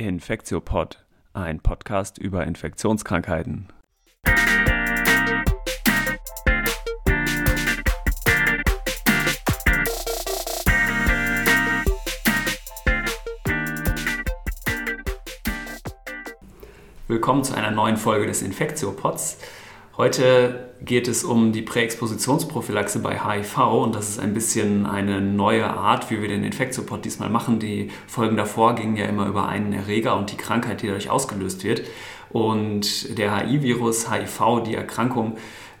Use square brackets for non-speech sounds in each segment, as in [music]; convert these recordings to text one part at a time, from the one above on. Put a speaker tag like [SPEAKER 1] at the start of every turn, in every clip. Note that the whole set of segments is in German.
[SPEAKER 1] Infektiopod, ein Podcast über Infektionskrankheiten. Willkommen zu einer neuen Folge des Infektiopods. Heute geht es um die Präexpositionsprophylaxe bei HIV und das ist ein bisschen eine neue Art, wie wir den Infektiopod diesmal machen. Die Folgen davor gingen ja immer über einen Erreger und die Krankheit, die dadurch ausgelöst wird. Und der HIV-Virus, HIV, die Erkrankung,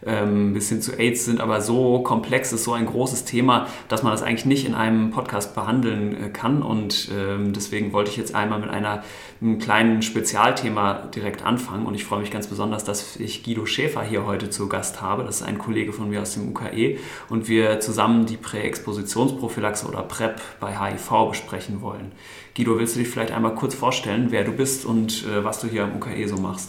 [SPEAKER 1] ähm, bis hin zu AIDS sind aber so komplex, ist so ein großes Thema, dass man das eigentlich nicht in einem Podcast behandeln äh, kann. Und ähm, deswegen wollte ich jetzt einmal mit einer, einem kleinen Spezialthema direkt anfangen. Und ich freue mich ganz besonders, dass ich Guido Schäfer hier heute zu Gast habe. Das ist ein Kollege von mir aus dem UKE. Und wir zusammen die Präexpositionsprophylaxe oder PrEP bei HIV besprechen wollen. Guido, willst du dich vielleicht einmal kurz vorstellen, wer du bist und äh, was du hier am UKE so machst?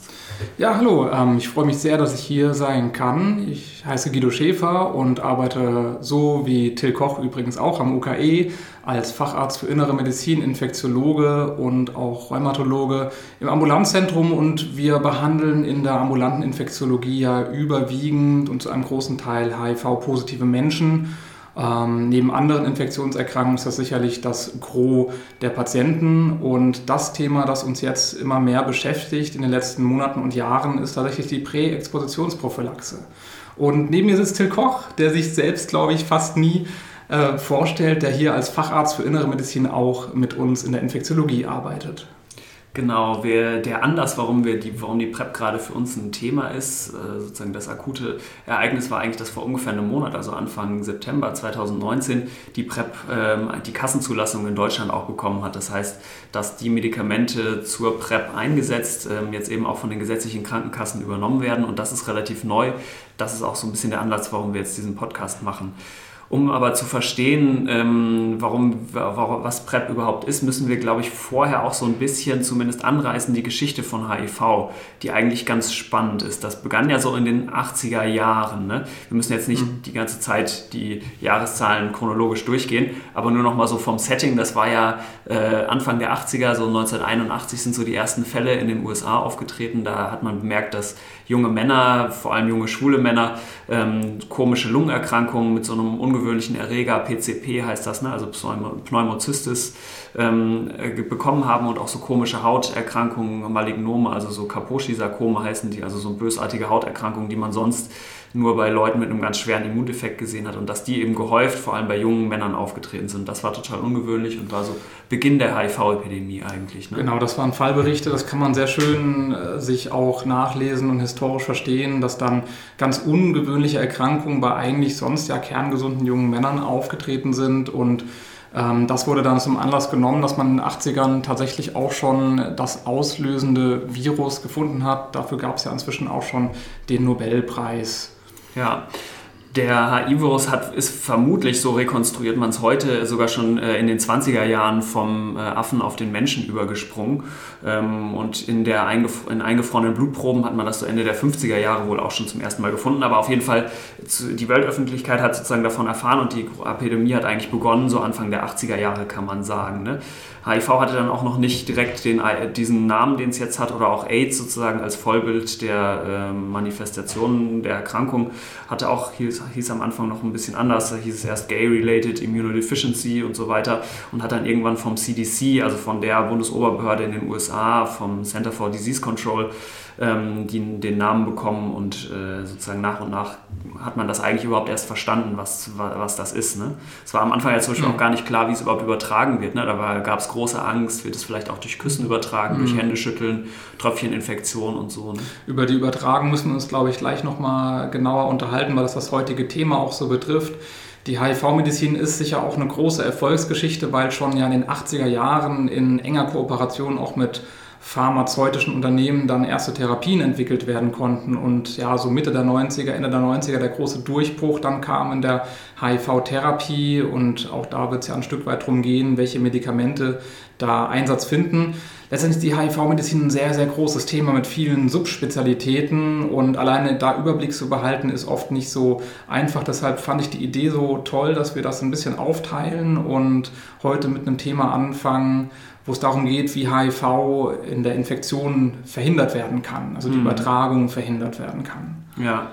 [SPEAKER 2] Ja, hallo. Ähm, ich freue mich sehr, dass ich hier sein kann. Ich heiße Guido Schäfer und arbeite so wie Till Koch übrigens auch am UKE als Facharzt für Innere Medizin, Infektiologe und auch Rheumatologe im Ambulanzzentrum und wir behandeln in der ambulanten Infektiologie ja überwiegend und zu einem großen Teil HIV-positive Menschen ähm, neben anderen Infektionserkrankungen ist das sicherlich das Gros der Patienten. Und das Thema, das uns jetzt immer mehr beschäftigt in den letzten Monaten und Jahren, ist tatsächlich die Präexpositionsprophylaxe. Und neben mir sitzt Till Koch, der sich selbst, glaube ich, fast nie äh, vorstellt, der hier als Facharzt für Innere Medizin auch mit uns in der Infektiologie arbeitet.
[SPEAKER 1] Genau, wir, der Anlass, warum, wir die, warum die PrEP gerade für uns ein Thema ist, äh, sozusagen das akute Ereignis war eigentlich, dass vor ungefähr einem Monat, also Anfang September 2019, die PrEP ähm, die Kassenzulassung in Deutschland auch bekommen hat. Das heißt, dass die Medikamente zur PrEP eingesetzt, ähm, jetzt eben auch von den gesetzlichen Krankenkassen übernommen werden und das ist relativ neu. Das ist auch so ein bisschen der Anlass, warum wir jetzt diesen Podcast machen. Um aber zu verstehen, ähm, warum, warum, was PrEP überhaupt ist, müssen wir, glaube ich, vorher auch so ein bisschen zumindest anreißen die Geschichte von HIV, die eigentlich ganz spannend ist. Das begann ja so in den 80er Jahren. Ne? Wir müssen jetzt nicht mhm. die ganze Zeit die Jahreszahlen chronologisch durchgehen, aber nur noch mal so vom Setting. Das war ja äh, Anfang der 80er, so 1981 sind so die ersten Fälle in den USA aufgetreten. Da hat man bemerkt, dass junge Männer, vor allem junge schwule Männer, ähm, komische Lungenerkrankungen mit so einem ungewöhnlichen Erreger, PCP heißt das, ne? also Pneumocystis, ähm, äh, bekommen haben und auch so komische Hauterkrankungen, Malignome, also so Kaposi-Sarkome heißen die, also so bösartige Hauterkrankungen, die man sonst nur bei Leuten mit einem ganz schweren Immundefekt gesehen hat und dass die eben gehäuft vor allem bei jungen Männern aufgetreten sind. Das war total ungewöhnlich und war so Beginn der HIV-Epidemie eigentlich.
[SPEAKER 2] Ne? Genau, das waren Fallberichte, das kann man sehr schön äh, sich auch nachlesen und historisch verstehen, dass dann ganz ungewöhnliche Erkrankungen bei eigentlich sonst ja kerngesunden jungen Männern aufgetreten sind und ähm, das wurde dann zum Anlass genommen, dass man in den 80ern tatsächlich auch schon das auslösende Virus gefunden hat. Dafür gab es ja inzwischen auch schon den Nobelpreis.
[SPEAKER 1] Ja, der HIV-Virus ist vermutlich, so rekonstruiert man es heute, sogar schon äh, in den 20er Jahren vom äh, Affen auf den Menschen übergesprungen. Ähm, und in, der eingef in eingefrorenen Blutproben hat man das so Ende der 50er Jahre wohl auch schon zum ersten Mal gefunden. Aber auf jeden Fall, die Weltöffentlichkeit hat sozusagen davon erfahren und die Epidemie hat eigentlich begonnen, so Anfang der 80er Jahre kann man sagen. Ne? HIV hatte dann auch noch nicht direkt den, diesen Namen, den es jetzt hat, oder auch AIDS sozusagen als Vollbild der äh, Manifestationen der Erkrankung, hatte auch, hieß, hieß am Anfang noch ein bisschen anders, da hieß es erst Gay-Related Immunodeficiency und so weiter und hat dann irgendwann vom CDC, also von der Bundesoberbehörde in den USA, vom Center for Disease Control, ähm, die, den Namen bekommen und äh, sozusagen nach und nach hat man das eigentlich überhaupt erst verstanden, was, was das ist. Ne? Es war am Anfang ja zum Beispiel mhm. auch gar nicht klar, wie es überhaupt übertragen wird. Ne? Da gab es große Angst, wird es vielleicht auch durch Küssen übertragen, mhm. durch Händeschütteln, Tröpfcheninfektion und so. Ne?
[SPEAKER 2] Über die Übertragung müssen wir uns, glaube ich, gleich nochmal genauer unterhalten, weil das das heutige Thema auch so betrifft. Die HIV-Medizin ist sicher auch eine große Erfolgsgeschichte, weil schon ja in den 80er Jahren in enger Kooperation auch mit pharmazeutischen Unternehmen dann erste Therapien entwickelt werden konnten. Und ja, so Mitte der 90er, Ende der 90er der große Durchbruch dann kam in der HIV-Therapie und auch da wird es ja ein Stück weit darum gehen, welche Medikamente da Einsatz finden. Letztendlich ist die HIV-Medizin ein sehr, sehr großes Thema mit vielen Subspezialitäten und alleine da Überblick zu behalten ist oft nicht so einfach. Deshalb fand ich die Idee so toll, dass wir das ein bisschen aufteilen und heute mit einem Thema anfangen, wo es darum geht, wie HIV in der Infektion verhindert werden kann, also die mhm. Übertragung verhindert werden kann.
[SPEAKER 1] Ja,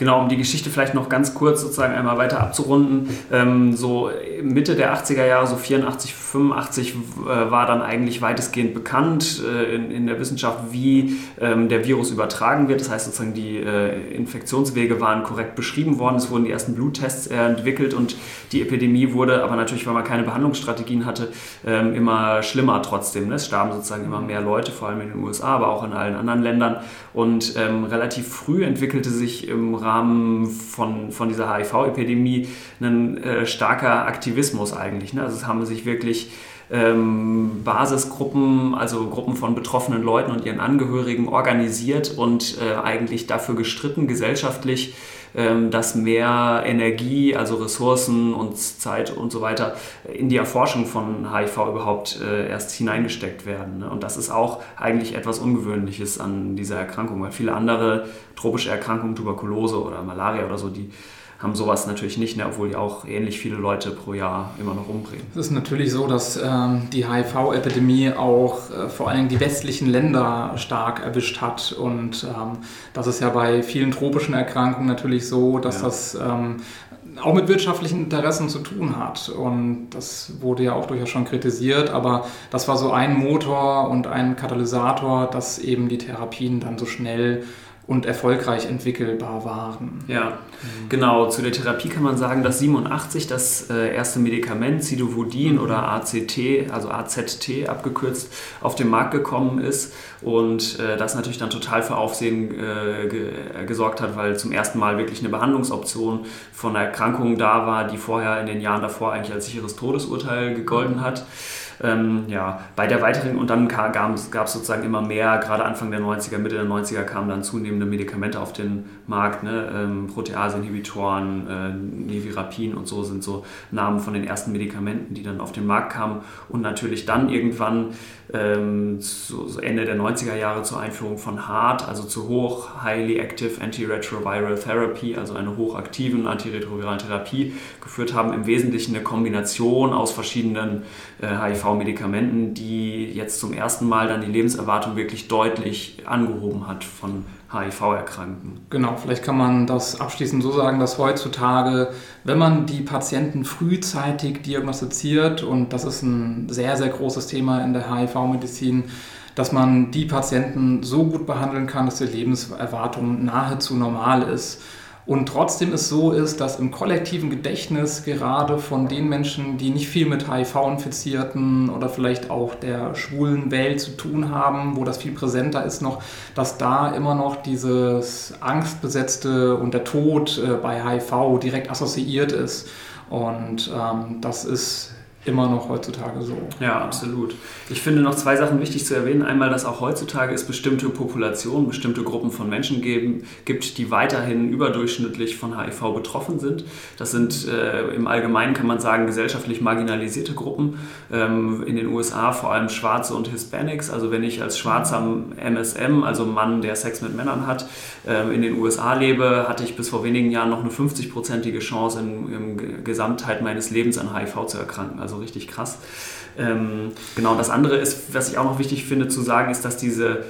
[SPEAKER 1] Genau, um die Geschichte vielleicht noch ganz kurz sozusagen einmal weiter abzurunden. Ähm, so Mitte der 80er Jahre, so 84, 85, äh, war dann eigentlich weitestgehend bekannt äh, in, in, der Wissenschaft, wie ähm, der Virus übertragen wird. Das heißt sozusagen, die äh, Infektionswege waren korrekt beschrieben worden. Es wurden die ersten Bluttests entwickelt und die Epidemie wurde aber natürlich, weil man keine Behandlungsstrategien hatte, ähm, immer schlimmer trotzdem. Ne? Es starben sozusagen immer mehr Leute, vor allem in den USA, aber auch in allen anderen Ländern. Und ähm, relativ früh entwickelte sich im Rahmen Rahmen von, von dieser HIV-Epidemie ein äh, starker Aktivismus eigentlich. Ne? Also es haben sich wirklich ähm, Basisgruppen, also Gruppen von betroffenen Leuten und ihren Angehörigen organisiert und äh, eigentlich dafür gestritten, gesellschaftlich, ähm, dass mehr Energie, also Ressourcen und Zeit und so weiter in die Erforschung von HIV überhaupt äh, erst hineingesteckt werden. Ne? Und das ist auch eigentlich etwas Ungewöhnliches an dieser Erkrankung, weil viele andere tropische Erkrankungen, Tuberkulose oder Malaria oder so, die haben sowas natürlich nicht, ne, obwohl die auch ähnlich viele Leute pro Jahr immer noch umbringen.
[SPEAKER 2] Es ist natürlich so, dass ähm, die HIV-Epidemie auch äh, vor allem die westlichen Länder stark erwischt hat. Und ähm, das ist ja bei vielen tropischen Erkrankungen natürlich so, dass ja. das ähm, auch mit wirtschaftlichen Interessen zu tun hat. Und das wurde ja auch durchaus schon kritisiert, aber das war so ein Motor und ein Katalysator, dass eben die Therapien dann so schnell und erfolgreich entwickelbar waren.
[SPEAKER 1] Ja, genau. Zu der Therapie kann man sagen, dass 87 das äh, erste Medikament Cidovudin mhm. oder ACT, also AZT abgekürzt, auf den Markt gekommen ist und äh, das natürlich dann total für Aufsehen äh, ge gesorgt hat, weil zum ersten Mal wirklich eine Behandlungsoption von einer Erkrankung da war, die vorher in den Jahren davor eigentlich als sicheres Todesurteil gegolten hat. Ähm, ja, bei der weiteren, und dann gab es sozusagen immer mehr, gerade Anfang der 90er, Mitte der 90er kamen dann zunehmende Medikamente auf den Markt, ne? ähm, Protease-Inhibitoren, äh, Nevirapin und so sind so Namen von den ersten Medikamenten, die dann auf den Markt kamen und natürlich dann irgendwann ähm, so Ende der 90er Jahre zur Einführung von HART, also zu hoch Highly Active Antiretroviral Therapy, also eine hochaktiven antiretroviralen Therapie geführt haben, im Wesentlichen eine Kombination aus verschiedenen äh, HIV-Medikamenten, die jetzt zum ersten Mal dann die Lebenserwartung wirklich deutlich angehoben hat von HIV-Erkrankten.
[SPEAKER 2] Genau, vielleicht kann man das abschließend so sagen, dass heutzutage, wenn man die Patienten frühzeitig diagnostiziert, und das ist ein sehr, sehr großes Thema in der HIV-Medizin, dass man die Patienten so gut behandeln kann, dass die Lebenserwartung nahezu normal ist. Und trotzdem es so ist, dass im kollektiven Gedächtnis gerade von den Menschen, die nicht viel mit HIV-Infizierten oder vielleicht auch der schwulen Welt zu tun haben, wo das viel präsenter ist noch, dass da immer noch dieses Angstbesetzte und der Tod äh, bei HIV direkt assoziiert ist. Und ähm, das ist immer noch heutzutage so.
[SPEAKER 1] Ja, absolut. Ich finde noch zwei Sachen wichtig zu erwähnen. Einmal, dass auch heutzutage es bestimmte Populationen, bestimmte Gruppen von Menschen geben, gibt, die weiterhin überdurchschnittlich von HIV betroffen sind. Das sind äh, im Allgemeinen, kann man sagen, gesellschaftlich marginalisierte Gruppen. Ähm, in den USA vor allem Schwarze und Hispanics. Also wenn ich als schwarzer MSM, also Mann, der Sex mit Männern hat, äh, in den USA lebe, hatte ich bis vor wenigen Jahren noch eine 50-prozentige Chance, in, in Gesamtheit meines Lebens an HIV zu erkranken. Also also richtig krass. Ähm, genau, das andere ist, was ich auch noch wichtig finde zu sagen, ist, dass diese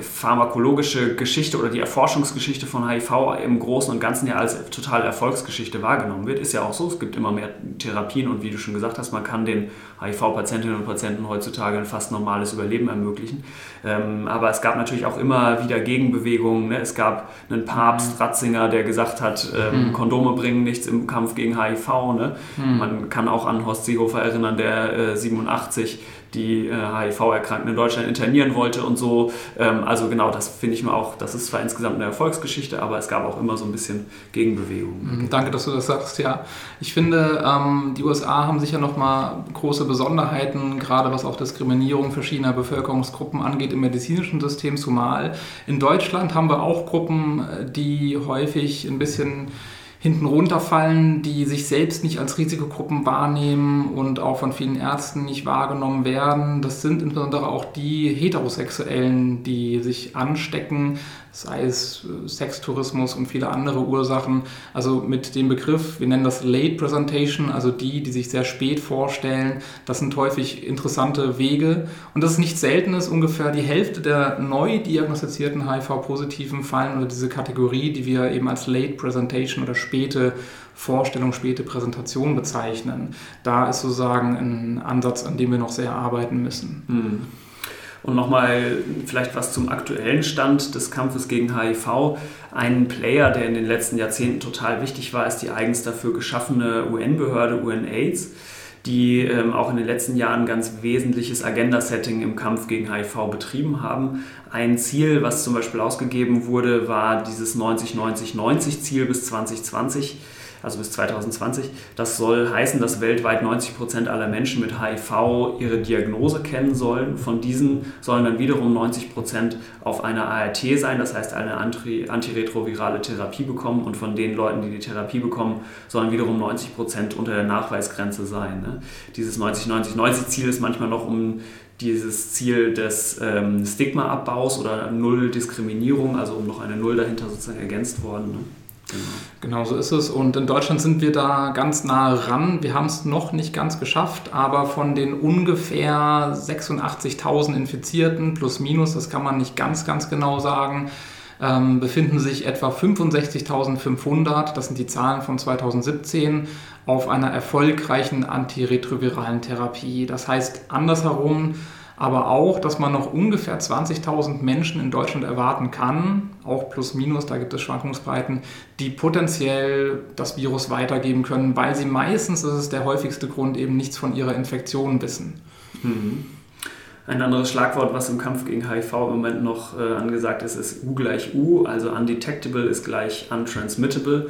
[SPEAKER 1] pharmakologische Geschichte oder die Erforschungsgeschichte von HIV im Großen und Ganzen ja als totale Erfolgsgeschichte wahrgenommen wird. Ist ja auch so, es gibt immer mehr Therapien und wie du schon gesagt hast, man kann den HIV-Patientinnen und Patienten heutzutage ein fast normales Überleben ermöglichen. Ähm, aber es gab natürlich auch immer wieder Gegenbewegungen. Ne? Es gab einen Papst mhm. Ratzinger, der gesagt hat, ähm, mhm. Kondome bringen nichts im Kampf gegen HIV. Ne? Mhm. Man kann auch an Horst Seehofer erinnern, der äh, 87 die äh, HIV-Erkrankten in Deutschland internieren wollte und so. Ähm, also genau, das finde ich mir auch, das ist zwar insgesamt eine Erfolgsgeschichte, aber es gab auch immer so ein bisschen Gegenbewegung.
[SPEAKER 2] Mhm, danke, dass du das sagst, ja. Ich finde, ähm, die USA haben sicher nochmal große Besonderheiten, gerade was auch Diskriminierung verschiedener Bevölkerungsgruppen angeht im medizinischen System, zumal in Deutschland haben wir auch Gruppen, äh, die häufig ein bisschen hinten runterfallen, die sich selbst nicht als Risikogruppen wahrnehmen und auch von vielen Ärzten nicht wahrgenommen werden. Das sind insbesondere auch die Heterosexuellen, die sich anstecken, sei es äh, Sextourismus und viele andere Ursachen. Also mit dem Begriff, wir nennen das Late Presentation, also die, die sich sehr spät vorstellen, das sind häufig interessante Wege. Und das ist nicht selten, ist ungefähr die Hälfte der neu diagnostizierten HIV-Positiven fallen unter diese Kategorie, die wir eben als Late Presentation oder späte Vorstellung, späte Präsentation bezeichnen. Da ist sozusagen ein Ansatz, an dem wir noch sehr arbeiten müssen. Mhm.
[SPEAKER 1] Und nochmal vielleicht was zum aktuellen Stand des Kampfes gegen HIV. Ein Player, der in den letzten Jahrzehnten total wichtig war, ist die eigens dafür geschaffene UN-Behörde UNAIDS, die ähm, auch in den letzten Jahren ganz wesentliches Agenda-Setting im Kampf gegen HIV betrieben haben. Ein Ziel, was zum Beispiel ausgegeben wurde, war dieses 90-90-90-Ziel bis 2020 also bis 2020. Das soll heißen, dass weltweit 90 Prozent aller Menschen mit HIV ihre Diagnose kennen sollen. Von diesen sollen dann wiederum 90 Prozent auf einer ART sein, das heißt eine antiretrovirale Therapie bekommen. Und von den Leuten, die die Therapie bekommen, sollen wiederum 90 Prozent unter der Nachweisgrenze sein. Ne? Dieses 90-90-90-Ziel ist manchmal noch um dieses Ziel des ähm, Stigma-Abbaus oder Null-Diskriminierung, also um noch eine Null dahinter sozusagen ergänzt worden. Ne?
[SPEAKER 2] Genau. so ist es. Und in Deutschland sind wir da ganz nah ran. Wir haben es noch nicht ganz geschafft, aber von den ungefähr 86.000 Infizierten plus minus, das kann man nicht ganz, ganz genau sagen, ähm, befinden sich etwa 65.500, das sind die Zahlen von 2017, auf einer erfolgreichen antiretroviralen Therapie. Das heißt andersherum, aber auch, dass man noch ungefähr 20.000 Menschen in Deutschland erwarten kann, auch plus minus, da gibt es Schwankungsbreiten, die potenziell das Virus weitergeben können, weil sie meistens, das ist der häufigste Grund, eben nichts von ihrer Infektion wissen.
[SPEAKER 1] Mhm. Ein anderes Schlagwort, was im Kampf gegen HIV im Moment noch äh, angesagt ist, ist U gleich U, also undetectable ist gleich untransmittable.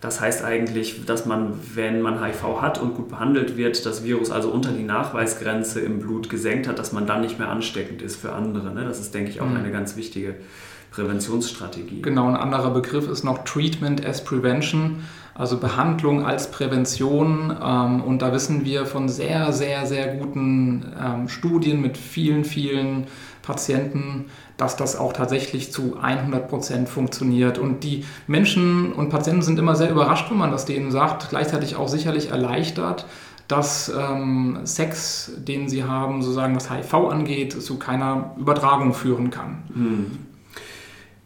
[SPEAKER 1] Das heißt eigentlich, dass man, wenn man HIV hat und gut behandelt wird, das Virus also unter die Nachweisgrenze im Blut gesenkt hat, dass man dann nicht mehr ansteckend ist für andere. Ne? Das ist, denke ich, auch mhm. eine ganz wichtige Präventionsstrategie.
[SPEAKER 2] Genau, ein anderer Begriff ist noch Treatment as Prevention, also Behandlung als Prävention. Ähm, und da wissen wir von sehr, sehr, sehr guten ähm, Studien mit vielen, vielen Patienten, dass das auch tatsächlich zu 100 Prozent funktioniert. Und die Menschen und Patienten sind immer sehr überrascht, wenn man das denen sagt, gleichzeitig auch sicherlich erleichtert, dass ähm, Sex, den sie haben, sozusagen was HIV angeht, zu keiner Übertragung führen kann. Hm.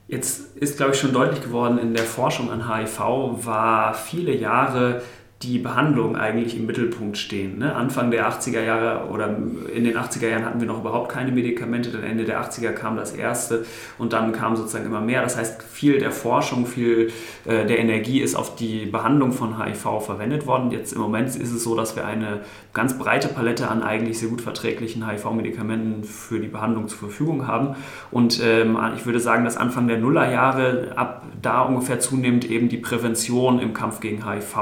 [SPEAKER 1] Jetzt ist, glaube ich, schon deutlich geworden, in der Forschung an HIV war viele Jahre die Behandlung eigentlich im Mittelpunkt stehen. Ne? Anfang der 80er Jahre oder in den 80er Jahren hatten wir noch überhaupt keine Medikamente, dann Ende der 80er kam das erste und dann kam sozusagen immer mehr. Das heißt, viel der Forschung, viel äh, der Energie ist auf die Behandlung von HIV verwendet worden. Jetzt im Moment ist es so, dass wir eine ganz breite Palette an eigentlich sehr gut verträglichen HIV-Medikamenten für die Behandlung zur Verfügung haben. Und ähm, ich würde sagen, dass Anfang der Nullerjahre ab da ungefähr zunehmend eben die Prävention im Kampf gegen HIV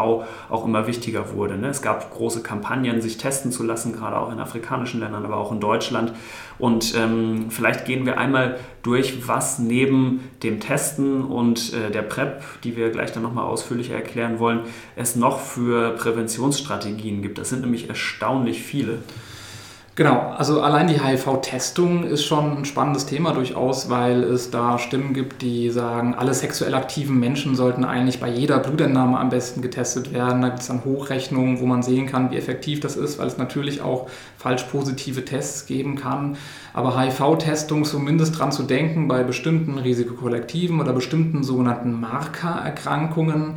[SPEAKER 1] auch immer wichtiger wurde. Ne? Es gab große Kampagnen, sich testen zu lassen, gerade auch in afrikanischen Ländern, aber auch in Deutschland. Und ähm, vielleicht gehen wir einmal durch, was neben dem Testen und äh, der PrEP, die wir gleich dann nochmal ausführlicher erklären wollen, es noch für Präventionsstrategien gibt. Das sind nämlich erstaunlich viele.
[SPEAKER 2] Genau, also allein die HIV-Testung ist schon ein spannendes Thema durchaus, weil es da Stimmen gibt, die sagen, alle sexuell aktiven Menschen sollten eigentlich bei jeder Blutentnahme am besten getestet werden. Da gibt es dann Hochrechnungen, wo man sehen kann, wie effektiv das ist, weil es natürlich auch falsch positive Tests geben kann. Aber HIV-Testung zumindest dran zu denken, bei bestimmten Risikokollektiven oder bestimmten sogenannten Markererkrankungen,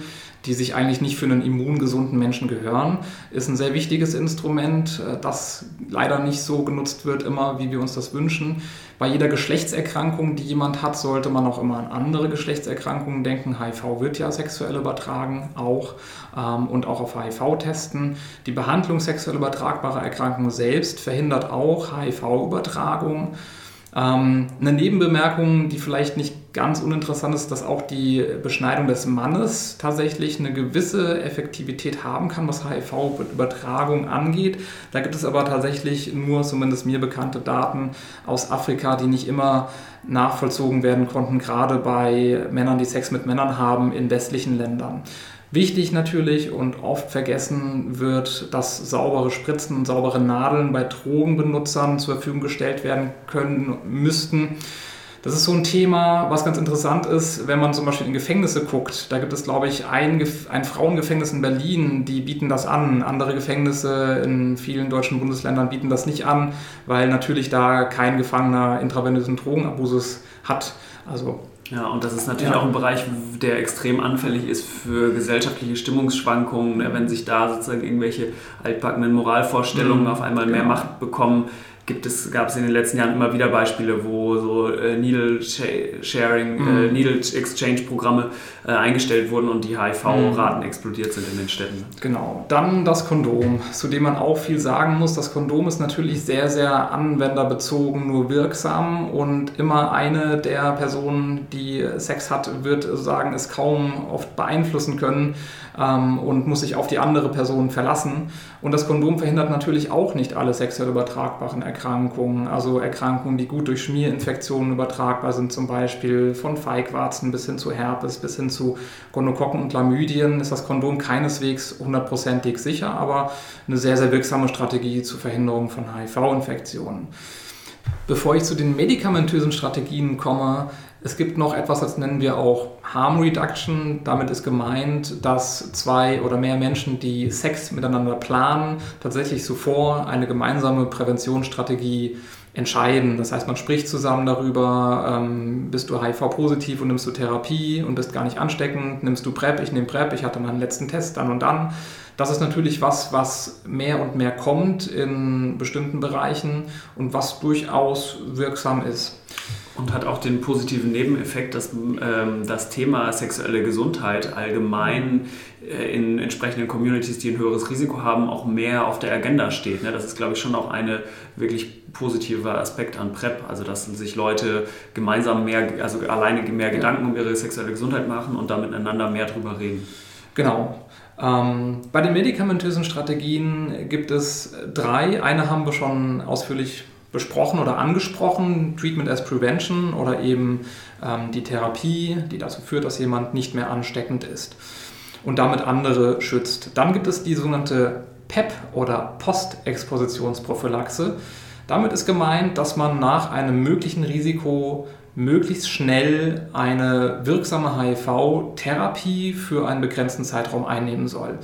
[SPEAKER 2] die sich eigentlich nicht für einen immungesunden Menschen gehören, ist ein sehr wichtiges Instrument, äh, das leider nicht so genutzt wird immer, wie wir uns das wünschen. Bei jeder Geschlechtserkrankung, die jemand hat, sollte man auch immer an andere Geschlechtserkrankungen denken. HIV wird ja sexuell übertragen, auch ähm, und auch auf HIV testen. Die Behandlung sexuell übertragbarer Erkrankungen selbst verhindert auch HIV-Übertragung. Ähm, eine Nebenbemerkung, die vielleicht nicht ganz uninteressant ist, dass auch die Beschneidung des Mannes tatsächlich eine gewisse Effektivität haben kann, was HIV-Übertragung angeht. Da gibt es aber tatsächlich nur, zumindest mir bekannte Daten aus Afrika, die nicht immer nachvollzogen werden konnten, gerade bei Männern, die Sex mit Männern haben in westlichen Ländern. Wichtig natürlich und oft vergessen wird, dass saubere Spritzen und saubere Nadeln bei Drogenbenutzern zur Verfügung gestellt werden können müssten. Das ist so ein Thema, was ganz interessant ist, wenn man zum Beispiel in Gefängnisse guckt. Da gibt es, glaube ich, ein, ein Frauengefängnis in Berlin, die bieten das an. Andere Gefängnisse in vielen deutschen Bundesländern bieten das nicht an, weil natürlich da kein Gefangener intravenösen Drogenabuses hat.
[SPEAKER 1] Also ja, und das ist natürlich ja. auch ein Bereich, der extrem anfällig ist für gesellschaftliche Stimmungsschwankungen, ne, wenn sich da sozusagen irgendwelche altbackenen Moralvorstellungen mhm. auf einmal mehr genau. Macht bekommen gibt es, gab es in den letzten Jahren immer wieder Beispiele, wo so äh, Needle Sharing, äh, mhm. äh, Needle Exchange Programme äh, eingestellt wurden und die HIV-Raten mhm. explodiert sind in den Städten.
[SPEAKER 2] Genau. Dann das Kondom, zu dem man auch viel sagen muss. Das Kondom ist natürlich sehr, sehr anwenderbezogen, nur wirksam und immer eine der Personen, die Sex hat, wird sagen, es kaum oft beeinflussen können ähm, und muss sich auf die andere Person verlassen. Und das Kondom verhindert natürlich auch nicht alle sexuell übertragbaren Erkrankungen, also Erkrankungen, die gut durch Schmierinfektionen übertragbar sind, zum Beispiel von Feigwarzen bis hin zu Herpes, bis hin zu Gonokokken und Chlamydien, ist das Kondom keineswegs hundertprozentig sicher, aber eine sehr, sehr wirksame Strategie zur Verhinderung von HIV-Infektionen. Bevor ich zu den medikamentösen Strategien komme, es gibt noch etwas, das nennen wir auch Harm Reduction. Damit ist gemeint, dass zwei oder mehr Menschen, die Sex miteinander planen, tatsächlich zuvor eine gemeinsame Präventionsstrategie entscheiden. Das heißt, man spricht zusammen darüber, ähm, bist du HIV-positiv und nimmst du Therapie und bist gar nicht ansteckend, nimmst du PrEP, ich nehme PrEP, ich hatte meinen letzten Test dann und dann. Das ist natürlich was, was mehr und mehr kommt in bestimmten Bereichen und was durchaus wirksam ist.
[SPEAKER 1] Und hat auch den positiven Nebeneffekt, dass ähm, das Thema sexuelle Gesundheit allgemein äh, in entsprechenden Communities, die ein höheres Risiko haben, auch mehr auf der Agenda steht. Ne? Das ist, glaube ich, schon auch ein wirklich positiver Aspekt an PrEP. Also, dass sich Leute gemeinsam mehr, also alleine mehr Gedanken um ihre sexuelle Gesundheit machen und da miteinander mehr drüber reden.
[SPEAKER 2] Genau. Ähm, bei den medikamentösen Strategien gibt es drei. Eine haben wir schon ausführlich besprochen oder angesprochen, Treatment as Prevention oder eben ähm, die Therapie, die dazu führt, dass jemand nicht mehr ansteckend ist und damit andere schützt. Dann gibt es die sogenannte PEP oder Postexpositionsprophylaxe. Damit ist gemeint, dass man nach einem möglichen Risiko möglichst schnell eine wirksame HIV-Therapie für einen begrenzten Zeitraum einnehmen soll.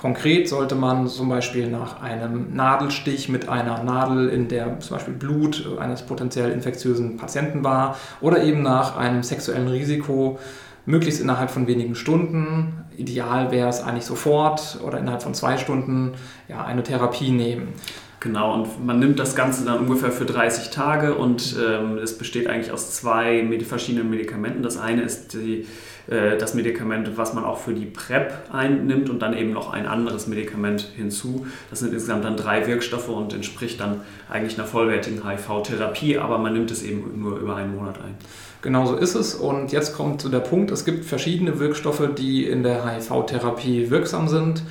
[SPEAKER 2] Konkret sollte man zum Beispiel nach einem Nadelstich mit einer Nadel, in der zum Beispiel Blut eines potenziell infektiösen Patienten war, oder eben nach einem sexuellen Risiko, möglichst innerhalb von wenigen Stunden, ideal wäre es eigentlich sofort oder innerhalb von zwei Stunden, ja, eine Therapie nehmen.
[SPEAKER 1] Genau, und man nimmt das Ganze dann ungefähr für 30 Tage und ähm, es besteht eigentlich aus zwei verschiedenen Medikamenten. Das eine ist die äh, das Medikament, was man auch für die PrEP einnimmt und dann eben noch ein anderes Medikament hinzu. Das sind insgesamt dann drei Wirkstoffe und entspricht dann eigentlich einer vollwertigen HIV-Therapie, aber man nimmt es eben nur über einen Monat ein.
[SPEAKER 2] Genau so ist es. Und jetzt kommt der Punkt, es gibt verschiedene Wirkstoffe, die in der HIV-Therapie wirksam sind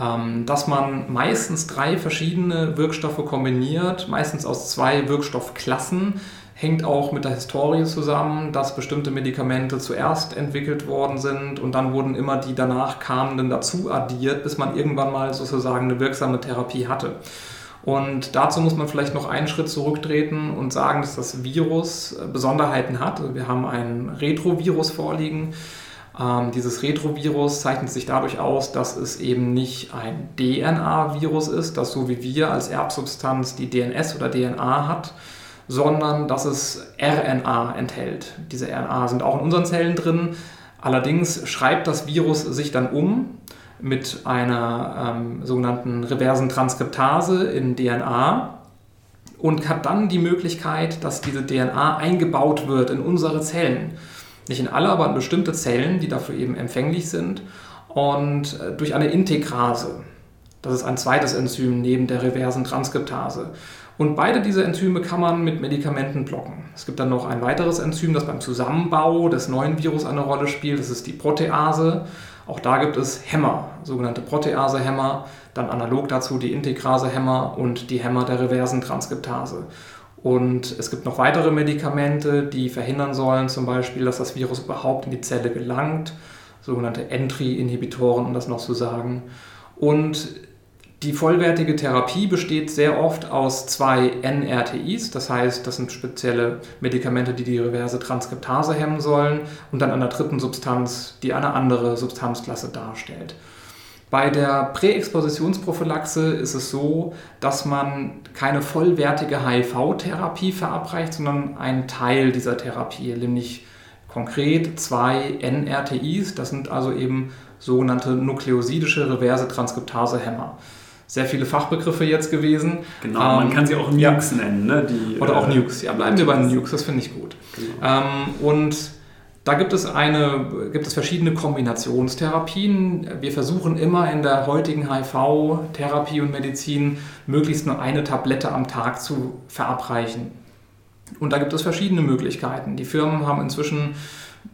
[SPEAKER 2] ähm, dass man meistens drei verschiedene Wirkstoffe kombiniert, meistens aus zwei Wirkstoffklassen, hängt auch mit der Historie zusammen, dass bestimmte Medikamente zuerst entwickelt worden sind und dann wurden immer die danach kamenden dazu addiert, bis man irgendwann mal sozusagen eine wirksame Therapie hatte. Und dazu muss man vielleicht noch einen Schritt zurücktreten und sagen, dass das Virus äh, Besonderheiten hat. Also wir haben ein Retrovirus vorliegen. Ähm, dieses Retrovirus zeichnet sich dadurch aus, dass es eben nicht ein DNA-Virus ist, das so wie wir als Erbsubstanz die DNS oder DNA hat, sondern dass es RNA enthält. Diese RNA sind auch in unseren Zellen drin. Allerdings schreibt das Virus sich dann um mit einer ähm, sogenannten reversen Transkriptase in DNA und hat dann die Möglichkeit, dass diese DNA eingebaut wird in unsere Zellen. Nicht in alle, aber in bestimmte Zellen, die dafür eben empfänglich sind und äh, durch eine Integrase. Das ist ein zweites Enzym neben der reversen Transkriptase. Und beide diese Enzyme kann man mit Medikamenten blocken. Es gibt dann noch ein weiteres Enzym, das beim Zusammenbau des neuen Virus eine Rolle spielt. Das ist die Protease. Auch da gibt es Hämmer, sogenannte Protease-Hämmer, dann analog dazu die Integrase-Hämmer und die Hämmer der reversen Transkriptase. Und es gibt noch weitere Medikamente, die verhindern sollen, zum Beispiel, dass das Virus überhaupt in die Zelle gelangt. sogenannte Entry-Inhibitoren, um das noch zu sagen. Und die vollwertige Therapie besteht sehr oft aus zwei NRTIs, das heißt, das sind spezielle Medikamente, die die reverse Transkriptase hemmen sollen, und dann einer dritten Substanz, die eine andere Substanzklasse darstellt. Bei der Präexpositionsprophylaxe ist es so, dass man keine vollwertige HIV-Therapie verabreicht, sondern einen Teil dieser Therapie, nämlich konkret zwei NRTIs, das sind also eben sogenannte nukleosidische reverse Transkriptase-Hämmer sehr viele Fachbegriffe jetzt gewesen.
[SPEAKER 1] Genau, ähm, man kann sie auch Nukes ja. nennen. Ne?
[SPEAKER 2] Die, Oder auch äh, Nukes. Ja, bleiben wir bei Nukes, das finde ich gut. Genau. Ähm, und da gibt es, eine, gibt es verschiedene Kombinationstherapien. Wir versuchen immer in der heutigen HIV-Therapie und Medizin möglichst nur eine Tablette am Tag zu verabreichen. Und da gibt es verschiedene Möglichkeiten. Die Firmen haben inzwischen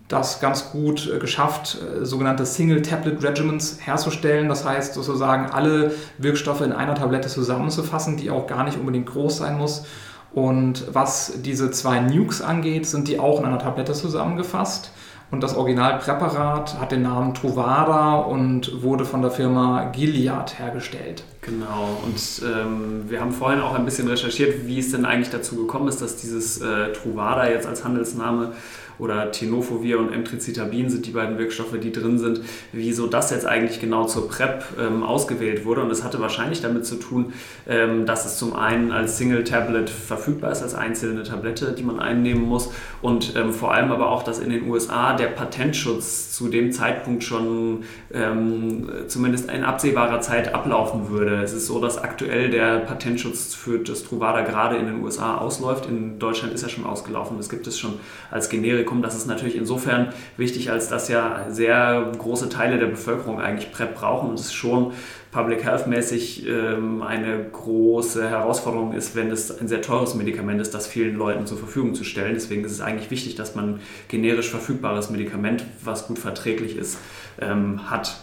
[SPEAKER 2] das ganz gut äh, geschafft, äh, sogenannte Single-Tablet-Regiments herzustellen. Das heißt sozusagen alle Wirkstoffe in einer Tablette zusammenzufassen, die auch gar nicht unbedingt groß sein muss. Und was diese zwei Nukes angeht, sind die auch in einer Tablette zusammengefasst. Und das Originalpräparat hat den Namen Truvada und wurde von der Firma Gilead hergestellt.
[SPEAKER 1] Genau, und ähm, wir haben vorhin auch ein bisschen recherchiert, wie es denn eigentlich dazu gekommen ist, dass dieses äh, Truvada jetzt als Handelsname oder Tenofovir und Emtricitabin sind die beiden Wirkstoffe, die drin sind, wieso das jetzt eigentlich genau zur PrEP ähm, ausgewählt wurde. Und es hatte wahrscheinlich damit zu tun, ähm, dass es zum einen als Single Tablet verfügbar ist, als einzelne Tablette, die man einnehmen muss und ähm, vor allem aber auch, dass in den USA der Patentschutz zu dem Zeitpunkt schon ähm, zumindest in absehbarer Zeit ablaufen würde. Es ist so, dass aktuell der Patentschutz für das Truvada gerade in den USA ausläuft. In Deutschland ist er schon ausgelaufen. Das gibt es schon als Generik Klinikum. Das ist natürlich insofern wichtig, als dass ja sehr große Teile der Bevölkerung eigentlich PrEP brauchen und es schon Public Health mäßig ähm, eine große Herausforderung ist, wenn es ein sehr teures Medikament ist, das vielen Leuten zur Verfügung zu stellen. Deswegen ist es eigentlich wichtig, dass man generisch verfügbares Medikament, was gut verträglich ist, ähm, hat.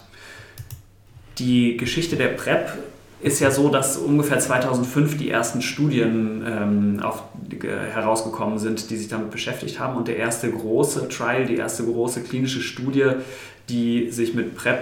[SPEAKER 1] Die Geschichte der PrEP ist ja so, dass ungefähr 2005 die ersten Studien ähm, auf, äh, herausgekommen sind, die sich damit beschäftigt haben. Und der erste große Trial, die erste große klinische Studie, die sich mit PrEP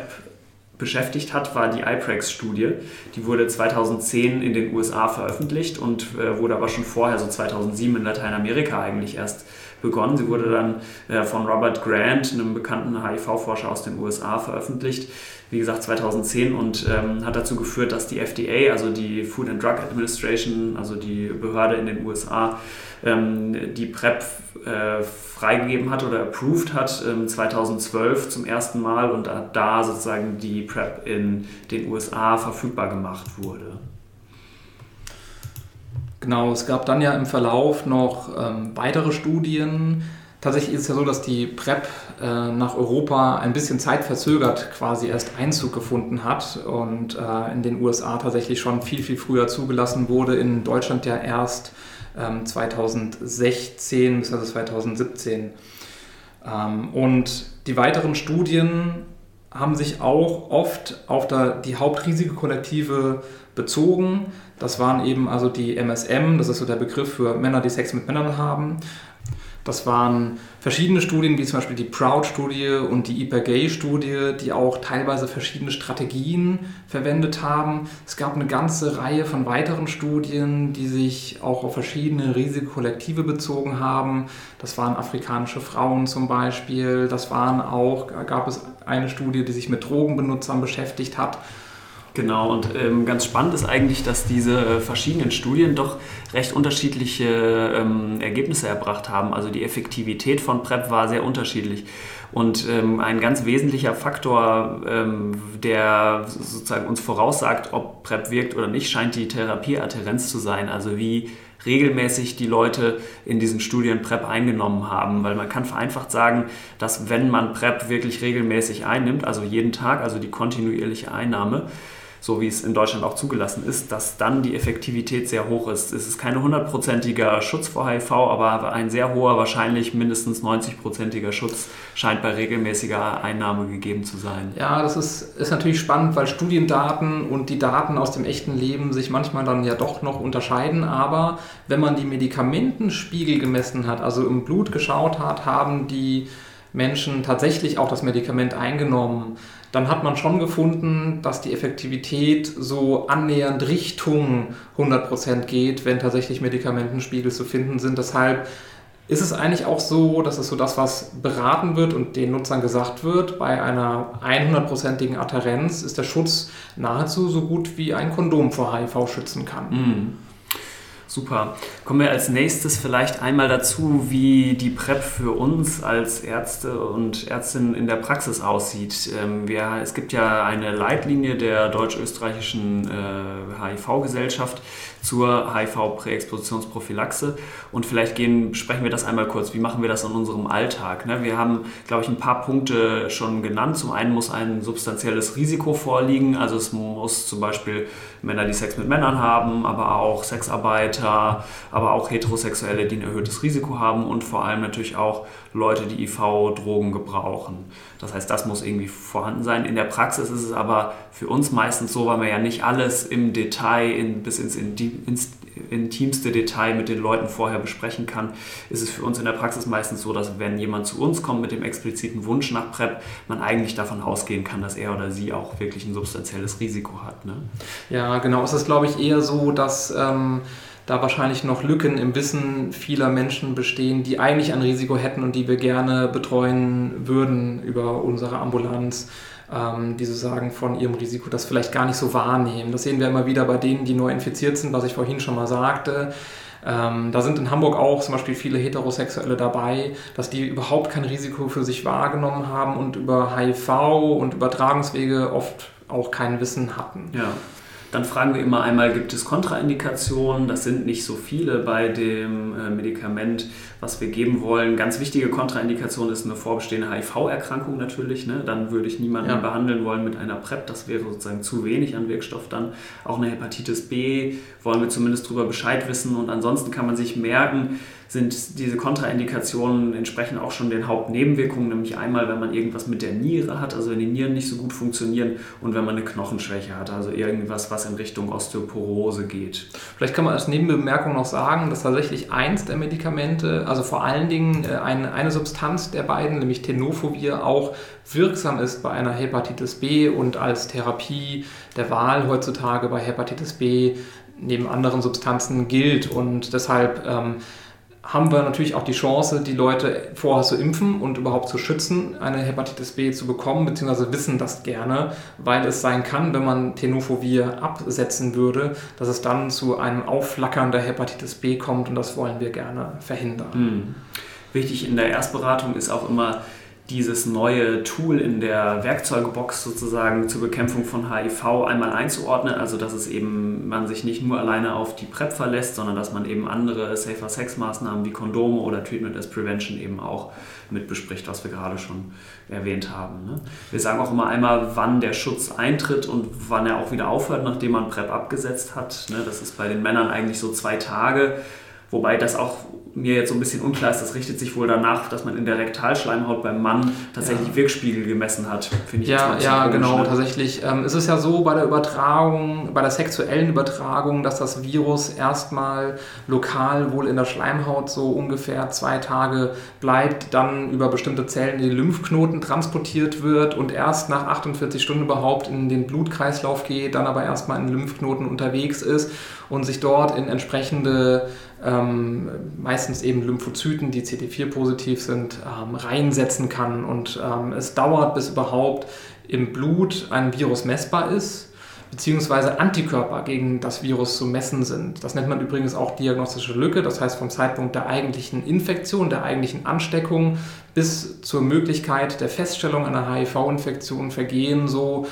[SPEAKER 1] beschäftigt hat, war die IPREX-Studie. Die wurde 2010 in den USA veröffentlicht und äh, wurde aber schon vorher, so 2007 in Lateinamerika eigentlich erst begonnen. Sie wurde dann äh, von Robert Grant, einem bekannten HIV-Forscher aus den USA, veröffentlicht wie gesagt 2010 und ähm, hat dazu geführt, dass die FDA, also die Food and Drug Administration, also die Behörde in den USA, ähm, die PrEP äh, freigegeben hat oder approved hat ähm, 2012 zum ersten Mal und da, da sozusagen die PrEP in den USA verfügbar gemacht wurde.
[SPEAKER 2] Genau, es gab dann ja im Verlauf noch ähm, weitere Studien, Tatsächlich ist es ja so, dass die PrEP nach Europa ein bisschen zeitverzögert quasi erst Einzug gefunden hat und äh, in den USA tatsächlich schon viel, viel früher zugelassen wurde. In Deutschland ja erst ähm, 2016 bis also 2017. Ähm, und die weiteren Studien haben sich auch oft auf der, die Hauptrisikokollektive bezogen. Das waren eben also die MSM, das ist so der Begriff für Männer, die Sex mit Männern haben. Das waren verschiedene Studien, wie zum Beispiel die Proud-Studie und die IPER-Gay-Studie, die auch teilweise verschiedene Strategien verwendet haben. Es gab eine ganze Reihe von weiteren Studien, die sich auch auf verschiedene Risikokollektive bezogen haben. Das waren afrikanische Frauen zum Beispiel. Das waren auch, gab es eine Studie, die sich mit Drogenbenutzern beschäftigt hat.
[SPEAKER 1] Genau, und ähm, ganz spannend ist eigentlich, dass diese äh, verschiedenen Studien doch recht unterschiedliche ähm, Ergebnisse erbracht haben. Also die Effektivität von PrEP war sehr unterschiedlich. Und ähm, ein ganz wesentlicher Faktor, ähm, der sozusagen uns voraussagt, ob PrEP wirkt oder nicht, scheint die Therapieadherenz zu sein. Also wie regelmäßig die Leute in diesen Studien PrEP eingenommen haben, weil man kann vereinfacht sagen, dass wenn man PrEP wirklich regelmäßig einnimmt, also jeden Tag, also die kontinuierliche Einnahme, so wie es in Deutschland auch zugelassen ist, dass dann die Effektivität sehr hoch ist. Es ist kein hundertprozentiger Schutz vor HIV, aber ein sehr hoher, wahrscheinlich mindestens 90-prozentiger Schutz scheint bei regelmäßiger Einnahme gegeben zu sein.
[SPEAKER 2] Ja, das ist, ist natürlich spannend, weil Studiendaten und die Daten aus dem echten Leben sich manchmal dann ja doch noch unterscheiden. Aber wenn man die Medikamentenspiegel gemessen hat, also im Blut geschaut hat, haben die Menschen tatsächlich auch das Medikament eingenommen, dann hat man schon gefunden, dass die Effektivität so annähernd Richtung 100% geht, wenn tatsächlich Medikamentenspiegel zu finden sind. Deshalb ist es eigentlich auch so, dass es so das, was beraten wird und den Nutzern gesagt wird, bei einer 100%igen Adherenz ist der Schutz nahezu so gut wie ein Kondom vor HIV schützen kann.
[SPEAKER 1] Mhm. Super. Kommen wir als nächstes vielleicht einmal dazu, wie die PrEP für uns als Ärzte und Ärztinnen in der Praxis aussieht. Ähm, wir, es gibt ja eine Leitlinie der deutsch-österreichischen äh, HIV-Gesellschaft zur HIV-Präexpositionsprophylaxe und vielleicht gehen, sprechen wir das einmal kurz. Wie machen wir das in unserem Alltag? Ne? Wir haben, glaube ich, ein paar Punkte schon genannt. Zum einen muss ein substanzielles Risiko vorliegen, also es muss zum Beispiel Männer, die Sex mit Männern haben, aber auch Sexarbeiter, aber auch Heterosexuelle, die ein erhöhtes Risiko haben und vor allem natürlich auch Leute, die IV-Drogen gebrauchen. Das heißt, das muss irgendwie vorhanden sein. In der Praxis ist es aber für uns meistens so, weil man ja nicht alles im Detail in, bis ins, ins intimste Detail mit den Leuten vorher besprechen kann, ist es für uns in der Praxis meistens so, dass wenn jemand zu uns kommt mit dem expliziten Wunsch nach PrEP, man eigentlich davon ausgehen kann, dass er oder sie auch wirklich ein substanzielles Risiko hat. Ne?
[SPEAKER 2] Ja, genau. Es ist, glaube ich, eher so, dass ähm, da wahrscheinlich noch Lücken im Wissen vieler Menschen bestehen, die eigentlich ein Risiko hätten und die wir gerne betreuen würden über unsere Ambulanz ähm, die sozusagen von ihrem Risiko das vielleicht gar nicht so wahrnehmen. Das sehen wir immer wieder bei denen, die neu infiziert sind, was ich vorhin schon mal sagte. Ähm, da sind in Hamburg auch zum Beispiel viele Heterosexuelle dabei, dass die überhaupt kein Risiko für sich wahrgenommen haben und über HIV und Übertragungswege oft auch kein Wissen hatten.
[SPEAKER 1] Ja. Dann fragen wir immer einmal, gibt es Kontraindikationen? Das sind nicht so viele bei dem äh, Medikament, was wir geben wollen. Ganz wichtige Kontraindikation ist eine vorbestehende HIV-Erkrankung natürlich. Ne? Dann würde ich niemanden ja. behandeln wollen mit einer PrEP. Das wäre sozusagen zu wenig an Wirkstoff. Dann auch eine Hepatitis B wollen wir zumindest darüber Bescheid wissen. Und ansonsten kann man sich merken, sind diese Kontraindikationen entsprechen auch schon den Hauptnebenwirkungen, nämlich einmal, wenn man irgendwas mit der Niere hat, also wenn die Nieren nicht so gut funktionieren und wenn man eine Knochenschwäche hat, also irgendwas, was in Richtung Osteoporose geht.
[SPEAKER 2] Vielleicht kann man als Nebenbemerkung noch sagen, dass tatsächlich eins der Medikamente, also vor allen Dingen äh, eine, eine Substanz der beiden, nämlich Tenofovir, auch wirksam ist bei einer Hepatitis B und als Therapie der Wahl heutzutage bei Hepatitis B neben anderen Substanzen gilt und deshalb ähm, haben wir natürlich auch die Chance, die Leute vorher zu impfen und überhaupt zu schützen, eine Hepatitis B zu bekommen, beziehungsweise wissen das gerne, weil es sein kann, wenn man Tenofovir absetzen würde, dass es dann zu einem Aufflackern der Hepatitis B kommt und das wollen wir gerne verhindern.
[SPEAKER 1] Mhm. Wichtig in der Erstberatung ist auch immer, dieses neue Tool in der Werkzeugbox sozusagen zur Bekämpfung von HIV einmal einzuordnen, also dass es eben man sich nicht nur alleine auf die PrEP verlässt, sondern dass man eben andere Safer Sex Maßnahmen wie Kondome oder Treatment as Prevention eben auch mit bespricht, was wir gerade schon erwähnt haben. Ne? Wir sagen auch immer einmal, wann der Schutz eintritt und wann er auch wieder aufhört, nachdem man PrEP abgesetzt hat. Ne? Das ist bei den Männern eigentlich so zwei Tage, wobei das auch mir jetzt so ein bisschen unklar ist, das richtet sich wohl danach, dass man in der Rektalschleimhaut beim Mann tatsächlich ja. Wirkspiegel gemessen hat,
[SPEAKER 2] finde ich. Ja, ja genau, ne? tatsächlich. Ähm, es ist ja so bei der Übertragung, bei der sexuellen Übertragung, dass das Virus erstmal lokal wohl in der Schleimhaut so ungefähr zwei Tage bleibt, dann über bestimmte Zellen in die Lymphknoten transportiert wird und erst nach 48 Stunden überhaupt in den Blutkreislauf geht, dann aber erstmal in den Lymphknoten unterwegs ist und sich dort in entsprechende ähm, meistens eben Lymphozyten, die CD4-positiv sind, ähm, reinsetzen kann. Und ähm, es dauert, bis überhaupt im Blut ein Virus messbar ist beziehungsweise Antikörper gegen das Virus zu messen sind. Das nennt man übrigens auch diagnostische Lücke, das heißt vom Zeitpunkt der eigentlichen Infektion, der eigentlichen Ansteckung bis zur Möglichkeit der Feststellung einer HIV-Infektion vergehen so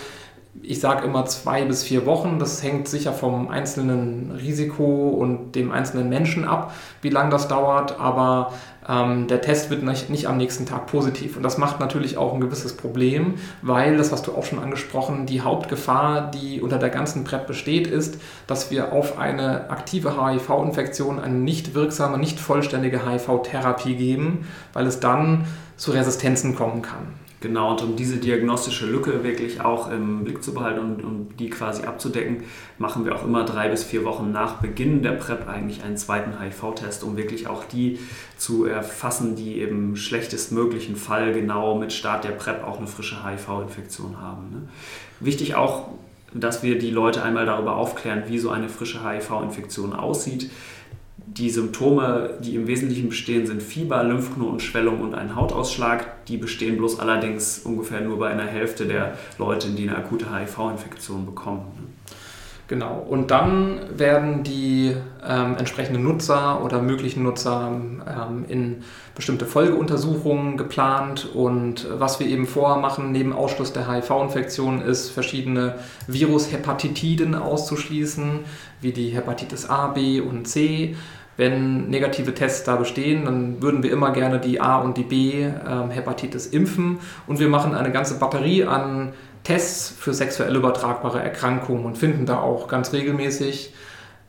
[SPEAKER 2] ich sage immer zwei bis vier Wochen. Das hängt sicher vom einzelnen Risiko und dem einzelnen Menschen ab, wie lange das dauert. Aber ähm, der Test wird nicht, nicht, am nächsten Tag positiv. Und das macht natürlich auch ein gewisses Problem, weil, das hast du auch schon angesprochen, die Hauptgefahr, die unter der ganzen PrEP besteht, ist, dass wir auf eine aktive HIV-Infektion eine nicht wirksame, nicht vollständige HIV-Therapie geben, weil es dann zu Resistenzen kommen kann.
[SPEAKER 1] Genau, und um diese diagnostische Lücke wirklich auch im Blick zu behalten und um die quasi abzudecken, machen wir auch immer drei bis vier Wochen nach Beginn der PrEP eigentlich einen zweiten HIV-Test, um wirklich auch die zu erfassen, die im schlechtestmöglichen Fall genau mit Start der PrEP auch eine frische HIV-Infektion haben. Ne? Wichtig auch, dass wir die Leute einmal darüber aufklären, wie so eine frische HIV-Infektion aussieht die Symptome, die im Wesentlichen bestehen, sind Fieber, Lymphknotenschwellung und ein Hautausschlag. Die bestehen bloß allerdings ungefähr nur bei einer Hälfte der Leute, die eine akute HIV-Infektion bekommen.
[SPEAKER 2] Genau, und dann werden die ähm, entsprechenden Nutzer oder möglichen Nutzer ähm, in bestimmte Folgeuntersuchungen geplant. Und was wir eben vorher machen, neben Ausschluss der HIV-Infektion, ist verschiedene Virushepatitiden auszuschließen, wie die Hepatitis A, B und C. Wenn negative Tests da bestehen, dann würden wir immer gerne die A und die B ähm, Hepatitis impfen. Und wir machen eine ganze Batterie an Tests für sexuell übertragbare Erkrankungen und finden da auch ganz regelmäßig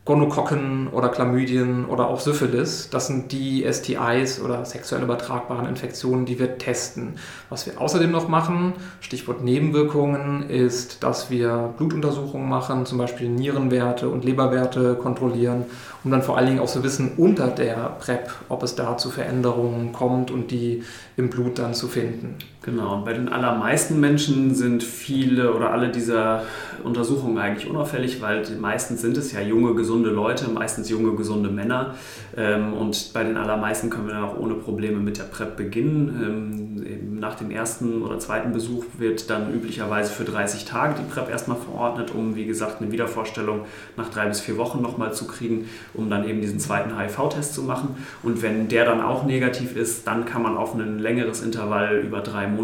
[SPEAKER 2] Gonokokken oder Chlamydien oder auch Syphilis. Das sind die STIs oder sexuell übertragbaren Infektionen, die wir testen. Was wir außerdem noch machen, Stichwort Nebenwirkungen, ist, dass wir Blutuntersuchungen machen, zum Beispiel Nierenwerte und Leberwerte kontrollieren, um dann vor allen Dingen auch zu wissen unter der PrEP, ob es da zu Veränderungen kommt und die im Blut dann zu finden.
[SPEAKER 1] Genau, bei den allermeisten Menschen sind viele oder alle dieser Untersuchungen eigentlich unauffällig, weil meistens sind es ja junge, gesunde Leute, meistens junge, gesunde Männer. Ähm, und bei den allermeisten können wir dann auch ohne Probleme mit der PrEP beginnen. Ähm, nach dem ersten oder zweiten Besuch wird dann üblicherweise für 30 Tage die PrEP erstmal verordnet, um, wie gesagt, eine Wiedervorstellung nach drei bis vier Wochen nochmal zu kriegen, um dann eben diesen zweiten HIV-Test zu machen. Und wenn der dann auch negativ ist, dann kann man auf ein längeres Intervall über drei Monate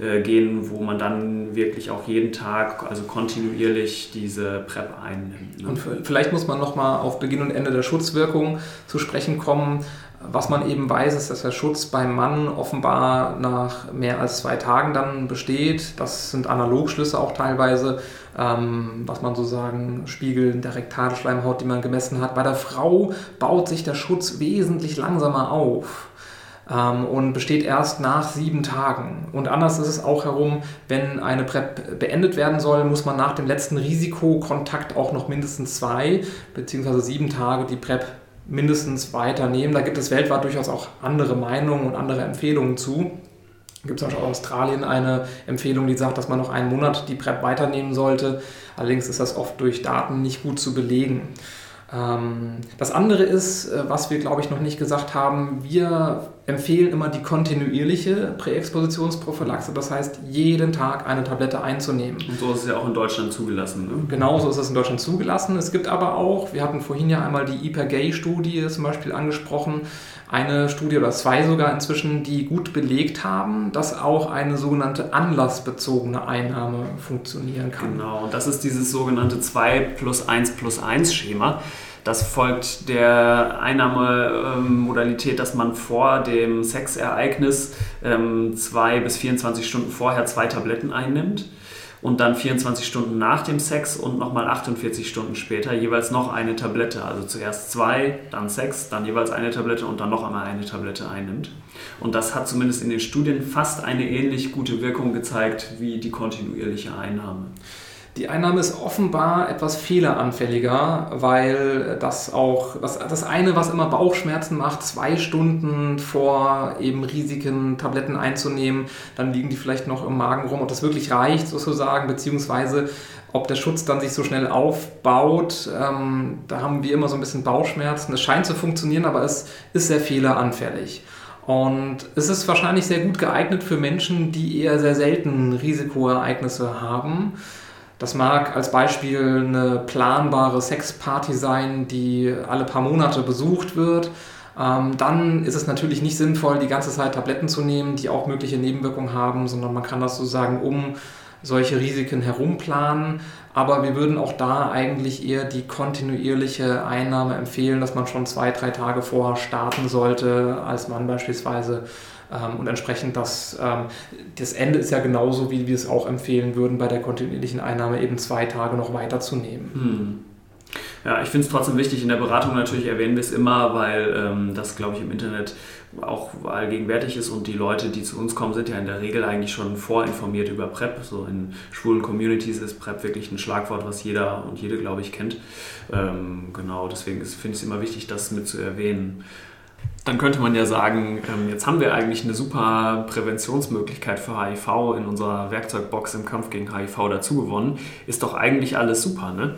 [SPEAKER 1] äh, gehen, wo man dann wirklich auch jeden Tag, also kontinuierlich diese PrEP einnimmt.
[SPEAKER 2] Ne? Und vielleicht muss man nochmal auf Beginn und Ende der Schutzwirkung zu sprechen kommen. Was man eben weiß, ist, dass der Schutz beim Mann offenbar nach mehr als zwei Tagen dann besteht. Das sind Analogschlüsse auch teilweise, ähm, was man so sagen, Spiegel der Rektalschleimhaut, die man gemessen hat. Bei der Frau baut sich der Schutz wesentlich langsamer auf ähm, und besteht erst nach sieben Tagen. Und anders ist es auch herum, wenn eine PrEP beendet werden soll, muss man nach dem letzten Risikokontakt auch noch mindestens zwei bzw. sieben Tage die PrEP mindestens weiternehmen. Da gibt es weltweit durchaus auch andere Meinungen und andere Empfehlungen zu. Es gibt zum Beispiel aus Australien eine Empfehlung, die sagt, dass man noch einen Monat die PrEP weiternehmen sollte. Allerdings ist das oft durch Daten nicht gut zu belegen. Ähm, das andere ist, äh, was wir, glaube ich, noch nicht gesagt haben, wir empfehlen immer die kontinuierliche Präexpositionsprophylaxe, das heißt, jeden Tag eine Tablette einzunehmen.
[SPEAKER 1] Und so ist es ja auch in Deutschland zugelassen. Ne?
[SPEAKER 2] Genau, so ist es in Deutschland zugelassen. Es gibt aber auch, wir hatten vorhin ja einmal die IPER-Gay-Studie zum Beispiel angesprochen, eine Studie oder zwei sogar inzwischen, die gut belegt haben, dass auch eine sogenannte anlassbezogene Einnahme funktionieren kann.
[SPEAKER 1] Genau, und das ist dieses sogenannte 2 plus 1 plus 1 Schema. Das folgt der Einnahmemodalität, dass man vor dem Sexereignis ähm, zwei bis 24 Stunden vorher zwei Tabletten einnimmt und dann 24 Stunden nach dem Sex und nochmal 48 Stunden später jeweils noch eine Tablette. Also zuerst zwei, dann Sex, dann jeweils eine Tablette und dann noch einmal eine Tablette einnimmt. Und das hat zumindest in den Studien fast eine ähnlich gute Wirkung gezeigt wie die kontinuierliche Einnahme.
[SPEAKER 2] Die Einnahme ist offenbar etwas fehleranfälliger, weil das auch, das, das eine, was immer Bauchschmerzen macht, zwei Stunden vor eben Risiken Tabletten einzunehmen, dann liegen die vielleicht noch im Magen rum und das wirklich reicht sozusagen, beziehungsweise ob der Schutz dann sich so schnell aufbaut, ähm, da haben wir immer so ein bisschen Bauchschmerzen. Es scheint zu funktionieren, aber es ist sehr fehleranfällig. Und es ist wahrscheinlich sehr gut geeignet für Menschen, die eher sehr selten Risikoereignisse haben. Das mag als Beispiel eine planbare Sexparty sein, die alle paar Monate besucht wird. Ähm, dann ist es natürlich nicht sinnvoll, die ganze Zeit Tabletten zu nehmen, die auch mögliche Nebenwirkungen haben, sondern man kann das sozusagen um solche Risiken herum planen. Aber wir würden auch da eigentlich eher die kontinuierliche Einnahme empfehlen, dass man schon zwei, drei Tage vorher starten sollte, als man beispielsweise und entsprechend das, ähm, das Ende ist ja genauso, wie wir es auch empfehlen würden, bei der kontinuierlichen Einnahme eben zwei Tage noch weiterzunehmen. Hm.
[SPEAKER 1] Ja, ich finde es trotzdem wichtig, in der Beratung natürlich erwähnen wir es immer, weil ähm, das, glaube ich, im Internet auch allgegenwärtig ist und die Leute, die zu uns kommen, sind ja in der Regel eigentlich schon vorinformiert über PrEP. So in schwulen Communities ist PrEP wirklich ein Schlagwort, was jeder und jede, glaube ich, kennt. Ähm, genau, deswegen finde ich es immer wichtig, das mit zu erwähnen. Dann könnte man ja sagen, ähm, jetzt haben wir eigentlich eine super Präventionsmöglichkeit für HIV in unserer Werkzeugbox im Kampf gegen HIV dazu gewonnen. Ist doch eigentlich alles super, ne?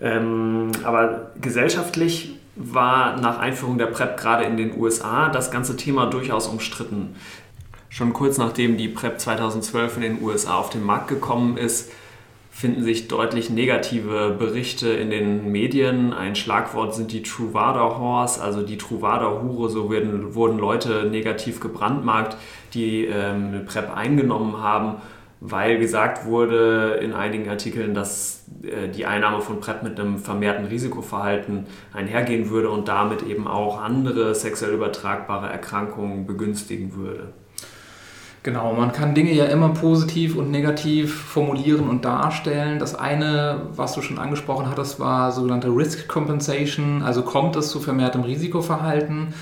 [SPEAKER 1] Ähm, aber gesellschaftlich war nach Einführung der PrEP gerade in den USA das ganze Thema durchaus umstritten. Schon kurz nachdem die PrEP 2012 in den USA auf den Markt gekommen ist, finden sich deutlich negative Berichte in den Medien. Ein Schlagwort sind die Truvada Horse, also die Truvada Hure. So werden, wurden Leute negativ gebrandmarkt, die ähm, PrEP eingenommen haben weil gesagt wurde in einigen Artikeln, dass äh, die Einnahme von PrEP mit einem vermehrten Risikoverhalten einhergehen würde und damit eben auch andere sexuell übertragbare Erkrankungen begünstigen würde.
[SPEAKER 2] Genau, man kann Dinge ja immer positiv und negativ formulieren und darstellen. Das eine, was du schon angesprochen hattest, war sogenannte Risk Compensation, also kommt es zu vermehrtem Risikoverhalten.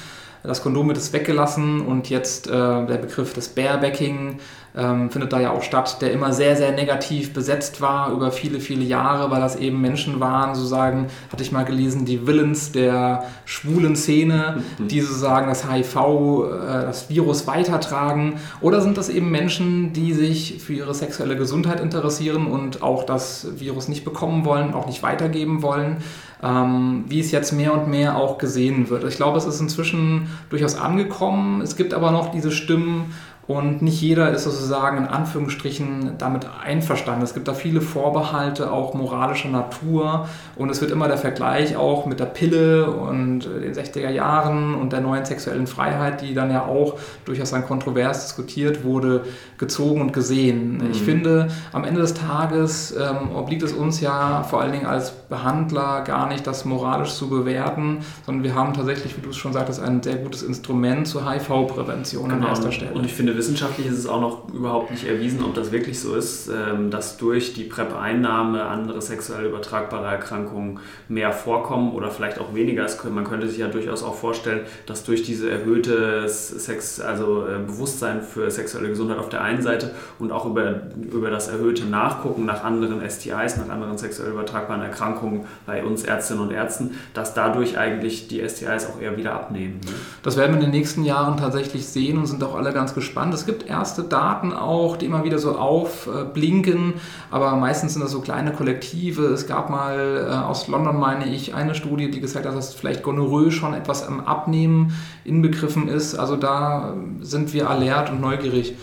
[SPEAKER 2] Das Kondom wird es weggelassen und jetzt äh, der Begriff des Barebacking ähm, findet da ja auch statt, der immer sehr, sehr negativ besetzt war über viele, viele Jahre, weil das eben Menschen waren, sozusagen, hatte ich mal gelesen, die Villains der schwulen Szene, mhm. die sozusagen das HIV, äh, das Virus weitertragen. Oder sind das eben Menschen, die sich für ihre sexuelle Gesundheit interessieren und auch das Virus nicht bekommen wollen, auch nicht weitergeben wollen? Ähm, wie es jetzt mehr und mehr auch gesehen wird. Ich glaube, es ist inzwischen durchaus angekommen. Es gibt aber noch diese Stimmen, und nicht jeder ist sozusagen in Anführungsstrichen damit einverstanden. Es gibt da viele Vorbehalte, auch moralischer Natur. Und es wird immer der Vergleich auch mit der Pille und den 60er Jahren und der neuen sexuellen Freiheit, die dann ja auch durchaus dann kontrovers diskutiert wurde, gezogen und gesehen. Mhm. Ich finde, am Ende des Tages ähm, obliegt es uns ja vor allen Dingen als Behandler gar nicht, das moralisch zu bewerten, sondern wir haben tatsächlich, wie du es schon sagtest, ein sehr gutes Instrument zur HIV-Prävention genau. an erster Stelle.
[SPEAKER 1] Und ich finde, wissenschaftlich ist es auch noch überhaupt nicht erwiesen, ob das wirklich so ist, ähm, dass durch die PrEP-Einnahme andere sexuell übertragbare Erkrankungen mehr vorkommen oder vielleicht auch weniger. Man könnte sich ja durchaus auch vorstellen, dass durch diese erhöhte Sex, also äh, Bewusstsein für sexuelle Gesundheit auf der einen Seite und auch über, über das erhöhte Nachgucken nach anderen STIs, nach anderen sexuell übertragbaren Erkrankungen bei uns Ärztinnen und Ärzten, dass dadurch eigentlich die STIs auch eher wieder abnehmen. Ne?
[SPEAKER 2] Das werden wir in den nächsten Jahren tatsächlich sehen und sind auch alle ganz gespannt spannend. Es gibt erste Daten auch, die immer wieder so aufblinken, aber meistens sind das so kleine Kollektive. Es gab mal äh, aus London, meine ich, eine Studie, die gesagt hat, dass vielleicht Gonorrhoe schon etwas im Abnehmen inbegriffen ist. Also da sind wir alert und neugierig.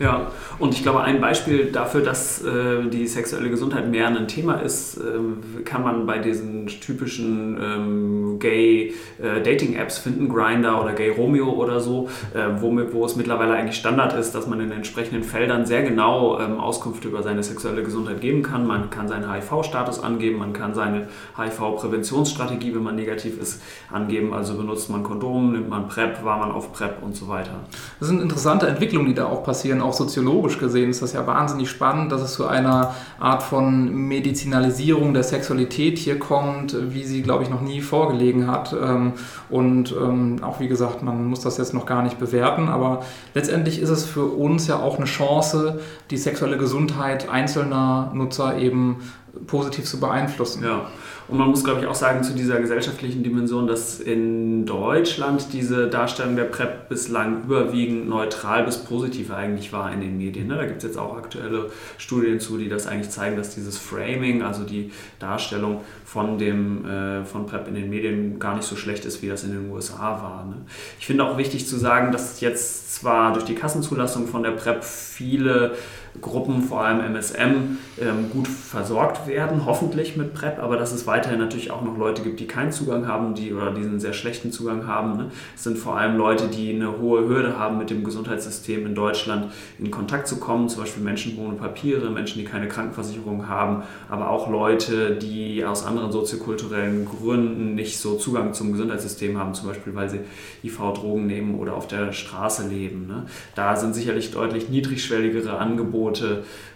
[SPEAKER 1] Ja, und ich glaube, ein Beispiel dafür, dass äh, die sexuelle Gesundheit mehr ein Thema ist, äh, kann man bei diesen typischen ähm, Gay-Dating-Apps äh, finden, Grinder oder Gay Romeo oder so, äh, wo, wo, es mittlerweile eigentlich Standard ist, dass man in entsprechenden Feldern sehr genau ähm, Auskunft über seine sexuelle Gesundheit geben kann. Man kann seinen HIV-Status angeben, man kann seine HIV-Präventionsstrategie, wenn man negativ ist, angeben. Also benutzt man Kondom, nimmt man PrEP, war man auf PrEP und so weiter.
[SPEAKER 2] Das sind interessante Entwicklungen, die da auch passieren auch soziologisch gesehen ist das ja wahnsinnig spannend, dass es zu einer Art von Medizinalisierung der Sexualität hier kommt, wie sie, glaube ich, noch nie vorgelegen hat. Ähm, und ähm, auch wie gesagt, man muss das jetzt noch gar nicht bewerten, aber letztendlich ist es für uns ja auch eine Chance, die sexuelle Gesundheit einzelner Nutzer eben positiv zu beeinflussen.
[SPEAKER 1] Ja. Und man muss, glaube ich, auch sagen zu dieser gesellschaftlichen Dimension, dass in Deutschland diese Darstellung der PrEP bislang überwiegend neutral bis positiv eigentlich war in den Medien. Ne? Da gibt es jetzt auch aktuelle Studien zu, die das eigentlich zeigen, dass dieses Framing, also die Darstellung von, dem, äh, von PrEP in den Medien gar nicht so schlecht ist, wie das in den USA war. Ne? Ich finde auch wichtig zu sagen, dass jetzt zwar durch die Kassenzulassung von der PrEP viele Gruppen, vor allem MSM, ähm, gut versorgt werden, hoffentlich mit PrEP, aber dass es weiterhin natürlich auch noch Leute gibt, die keinen Zugang haben, die oder diesen sehr schlechten Zugang haben. Ne? Es sind vor allem Leute, die eine hohe Hürde haben, mit dem Gesundheitssystem in Deutschland in Kontakt zu kommen, zum Beispiel Menschen ohne Papiere, Menschen, die keine Krankenversicherung haben, aber auch Leute, die aus anderen soziokulturellen Gründen nicht so Zugang zum Gesundheitssystem haben, zum Beispiel weil sie IV-Drogen nehmen oder auf der Straße leben. Ne? Da sind sicherlich deutlich niedrigschwelligere Angebote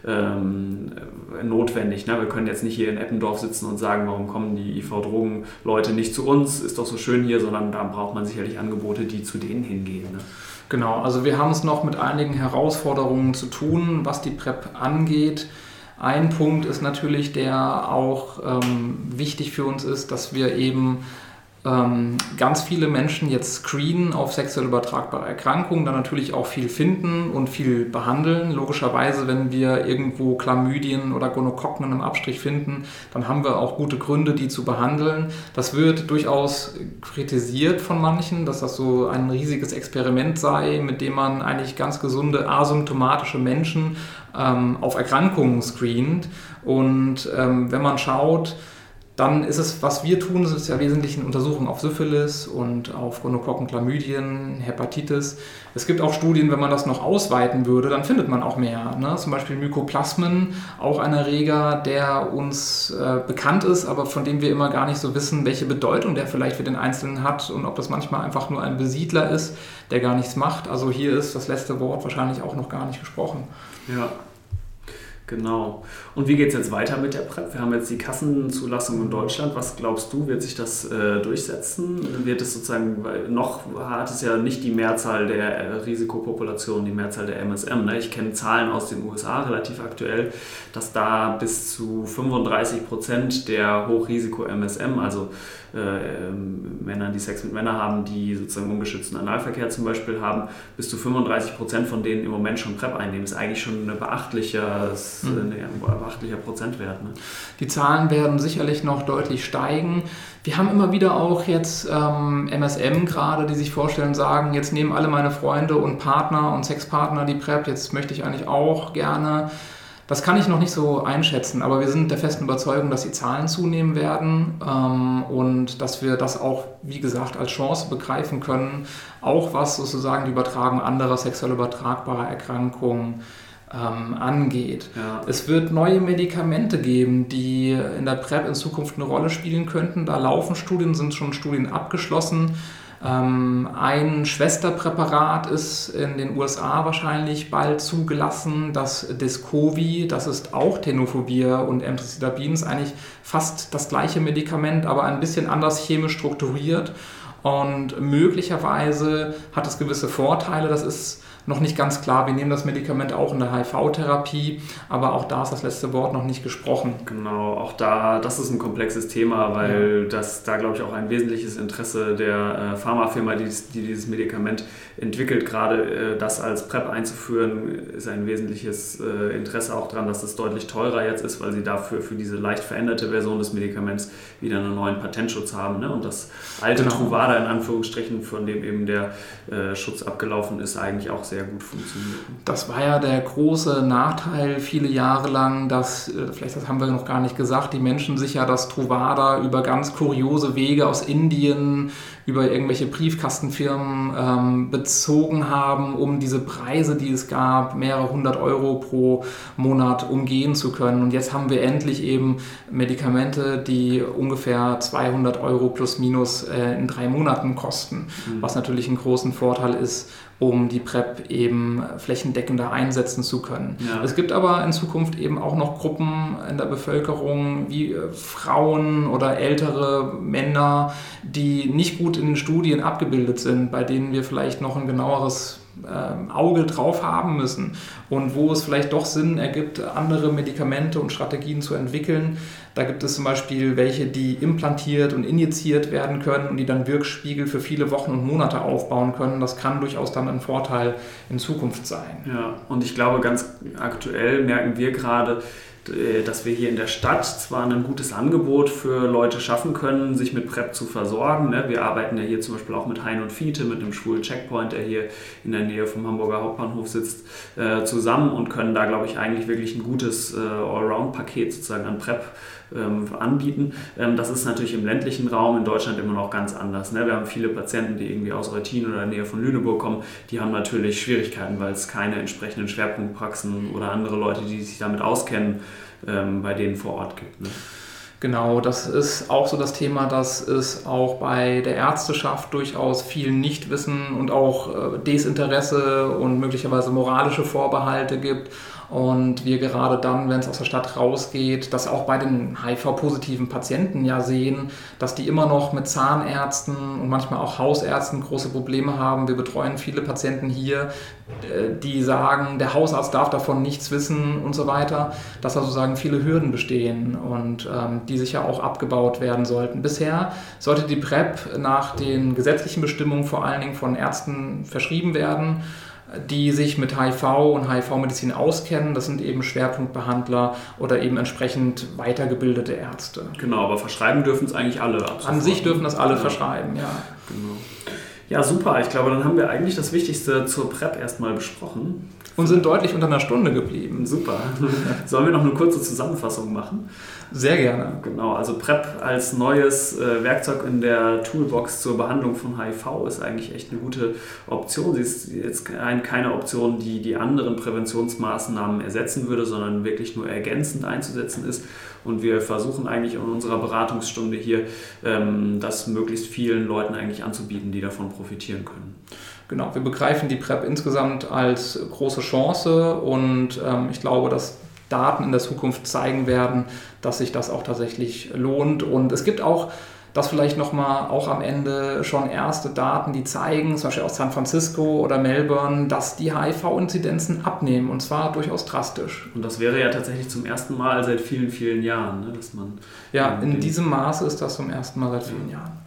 [SPEAKER 1] ähm, notwendig. Ne? Wir können jetzt nicht hier in Eppendorf sitzen und sagen, warum kommen die IV-Drogen-Leute nicht zu uns, ist doch so schön hier, sondern da braucht man sicherlich Angebote, die zu denen hingehen. Ne?
[SPEAKER 2] Genau, also wir haben es noch mit einigen Herausforderungen zu tun, was die PrEP angeht. Ein Punkt ist natürlich, der auch ähm, wichtig für uns ist, dass wir eben ganz viele Menschen jetzt screenen auf sexuell übertragbare Erkrankungen, dann natürlich auch viel finden und viel behandeln. Logischerweise, wenn wir irgendwo Chlamydien oder Gonokokken im Abstrich finden, dann haben wir auch gute Gründe, die zu behandeln. Das wird durchaus kritisiert von manchen, dass das so ein riesiges Experiment sei, mit dem man eigentlich ganz gesunde, asymptomatische Menschen ähm, auf Erkrankungen screent. Und ähm, wenn man schaut, dann ist es, was wir tun, ist ja wesentlich eine Untersuchung auf Syphilis und auf Gonokokken, Chlamydien, Hepatitis. Es gibt auch Studien, wenn man das noch ausweiten würde, dann findet man auch mehr. Ne? Zum Beispiel Mykoplasmen, auch ein Erreger, der uns äh, bekannt ist, aber von dem wir immer gar nicht so wissen, welche Bedeutung der vielleicht für den Einzelnen hat und ob das manchmal einfach nur ein Besiedler ist, der gar nichts macht. Also hier ist das letzte Wort wahrscheinlich auch noch gar nicht gesprochen.
[SPEAKER 1] Ja, Genau. Und wie geht es jetzt weiter mit der PrEP? Wir haben jetzt die Kassenzulassung in Deutschland. Was glaubst du, wird sich das äh, durchsetzen? Wird es sozusagen, weil noch hat es ja nicht die Mehrzahl der äh, Risikopopulation, die Mehrzahl der MSM. Ne? Ich kenne Zahlen aus den USA relativ aktuell, dass da bis zu 35 Prozent der Hochrisiko-MSM, also äh, ähm, Männern, die Sex mit Männern haben, die sozusagen ungeschützten Analverkehr zum Beispiel haben, bis zu 35 Prozent von denen im Moment schon PrEP einnehmen. Ist eigentlich schon ein beachtlicher, mhm. ein beachtlicher Prozentwert. Ne?
[SPEAKER 2] Die Zahlen werden sicherlich noch deutlich steigen. Wir haben immer wieder auch jetzt ähm, MSM gerade, die sich vorstellen, sagen, jetzt nehmen alle meine Freunde und Partner und Sexpartner die PrEP, jetzt möchte ich eigentlich auch gerne. Das kann ich noch nicht so einschätzen, aber wir sind der festen Überzeugung, dass die Zahlen zunehmen werden ähm, und dass wir das auch, wie gesagt, als Chance begreifen können, auch was sozusagen die Übertragung anderer sexuell übertragbarer Erkrankungen ähm, angeht. Ja. Es wird neue Medikamente geben, die in der PrEP in Zukunft eine Rolle spielen könnten. Da laufen Studien, sind schon Studien abgeschlossen. Ähm, ein Schwesterpräparat ist in den USA wahrscheinlich bald zugelassen, das Descovy, das ist auch Tenofovir und Emtricitabin, ist eigentlich fast das gleiche Medikament, aber ein bisschen anders chemisch strukturiert und möglicherweise hat es gewisse Vorteile, das ist noch nicht ganz klar. Wir nehmen das Medikament auch in der HIV-Therapie, aber auch da ist das letzte Wort noch nicht gesprochen.
[SPEAKER 1] Genau, auch da, das ist ein komplexes Thema, weil ja. das da, glaube ich, auch ein wesentliches Interesse der äh, Pharmafirma, die, die, dieses Medikament entwickelt, gerade äh, das als PrEP einzuführen, ist ein wesentliches äh, Interesse auch daran, dass es deutlich teurer jetzt ist, weil sie dafür für diese leicht veränderte Version des Medikaments wieder einen neuen Patentschutz haben. Ne? Und das alte genau. Truvada in Anführungsstrichen, von dem eben der äh, Schutz abgelaufen ist, eigentlich auch sehr sehr gut funktioniert.
[SPEAKER 2] Das war ja der große Nachteil viele Jahre lang, dass, äh, vielleicht das haben wir noch gar nicht gesagt, die Menschen sich ja das Truvada über ganz kuriose Wege aus Indien, über irgendwelche Briefkastenfirmen ähm, bezogen haben, um diese Preise, die es gab, mehrere hundert Euro pro Monat umgehen zu können. Und jetzt haben wir endlich eben Medikamente, die ungefähr 200 Euro plus minus äh, in drei Monaten kosten, mhm. was natürlich einen großen Vorteil ist um die PrEP eben flächendeckender einsetzen zu können. Ja. Es gibt aber in Zukunft eben auch noch Gruppen in der Bevölkerung wie äh, Frauen oder ältere Männer, die nicht gut in den Studien abgebildet sind, bei denen wir vielleicht noch ein genaueres ähm, Auge drauf haben müssen und wo es vielleicht doch Sinn ergibt, andere Medikamente und Strategien zu entwickeln. Da gibt es zum Beispiel welche, die implantiert und injiziert werden können und die dann Wirkspiegel für viele Wochen und Monate aufbauen können. Das kann durchaus dann ein Vorteil in Zukunft sein.
[SPEAKER 1] Ja, und ich glaube, ganz aktuell merken wir gerade, dass wir hier in der Stadt zwar ein gutes Angebot für Leute schaffen können, sich mit PrEP zu versorgen. Ne? Wir arbeiten ja hier zum Beispiel auch mit Hein und Fiete, mit dem schwulen Checkpoint, der hier in der Nähe vom Hamburger Hauptbahnhof sitzt, äh, zusammen und können da, glaube ich, eigentlich wirklich ein gutes äh, Allround-Paket sozusagen an PrEP ähm, anbieten. Ähm, das ist natürlich im ländlichen Raum in Deutschland immer noch ganz anders. Ne? Wir haben viele Patienten, die irgendwie aus Eutin oder in der Nähe von Lüneburg kommen, die haben natürlich Schwierigkeiten, weil es keine entsprechenden Schwerpunktpraxen oder andere Leute, die sich damit auskennen, ähm, bei denen vor Ort gibt. Ne?
[SPEAKER 2] Genau, das ist auch so das Thema, dass es auch bei der Ärzteschaft durchaus viel Nichtwissen und auch äh, Desinteresse und möglicherweise moralische Vorbehalte gibt Und wir gerade dann, wenn es aus der Stadt rausgeht, das auch bei den HIV-positiven Patienten ja sehen, dass die immer noch mit Zahnärzten und manchmal auch Hausärzten große Probleme haben. Wir betreuen viele Patienten hier, äh, die sagen, der Hausarzt darf davon nichts wissen und so weiter, dass da sozusagen viele Hürden bestehen und ähm, die sicher auch abgebaut werden sollten. Bisher sollte die PrEP nach den gesetzlichen Bestimmungen vor allen Dingen von Ärzten verschrieben werden die sich mit HIV und HIV-Medizin auskennen. Das sind eben Schwerpunktbehandler oder eben entsprechend weitergebildete Ärzte.
[SPEAKER 1] Genau, aber verschreiben dürfen es eigentlich alle.
[SPEAKER 2] An sich dürfen das alle ja. verschreiben, ja. Genau.
[SPEAKER 1] Ja, super. Ich glaube, dann haben wir eigentlich das Wichtigste zur PrEP erstmal besprochen.
[SPEAKER 2] Und sind deutlich unter einer Stunde geblieben.
[SPEAKER 1] Super. [laughs] Sollen wir noch eine kurze Zusammenfassung machen?
[SPEAKER 2] Sehr gerne.
[SPEAKER 1] Genau, also PrEP als neues äh, Werkzeug in der Toolbox zur Behandlung von HIV ist eigentlich echt eine gute Option. Sie ist jetzt kein, keine Option, die die anderen Präventionsmaßnahmen ersetzen würde, sondern wirklich nur ergänzend einzusetzen ist. Und wir versuchen eigentlich in unserer Beratungsstunde hier, ähm, das möglichst vielen Leuten eigentlich anzubieten, die davon profitieren können.
[SPEAKER 2] Genau, wir begreifen die PrEP insgesamt als große Chance und ähm, ich glaube, dass Daten in der Zukunft zeigen werden, dass sich das auch tatsächlich lohnt. Und es gibt auch das vielleicht nochmal auch am Ende schon erste Daten, die zeigen, zum Beispiel aus San Francisco oder Melbourne, dass die HIV-Inzidenzen abnehmen und zwar durchaus drastisch.
[SPEAKER 1] Und das wäre ja tatsächlich zum ersten Mal seit vielen, vielen Jahren, ne, dass man.
[SPEAKER 2] Ja, in diesem Maße ist das zum ersten Mal seit vielen ja. Jahren.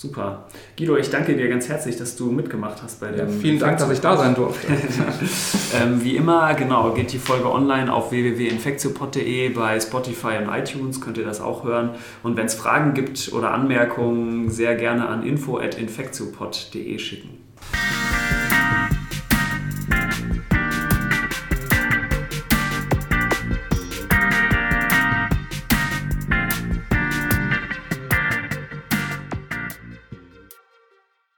[SPEAKER 1] Super. Guido, ich danke dir ganz herzlich, dass du mitgemacht hast bei dem.
[SPEAKER 2] Ja, vielen Dank, dass ich da sein durfte. [laughs]
[SPEAKER 1] ähm, wie immer, genau, geht die Folge online auf www.infektiopod.de. Bei Spotify und iTunes könnt ihr das auch hören. Und wenn es Fragen gibt oder Anmerkungen, sehr gerne an info.infektiopod.de schicken.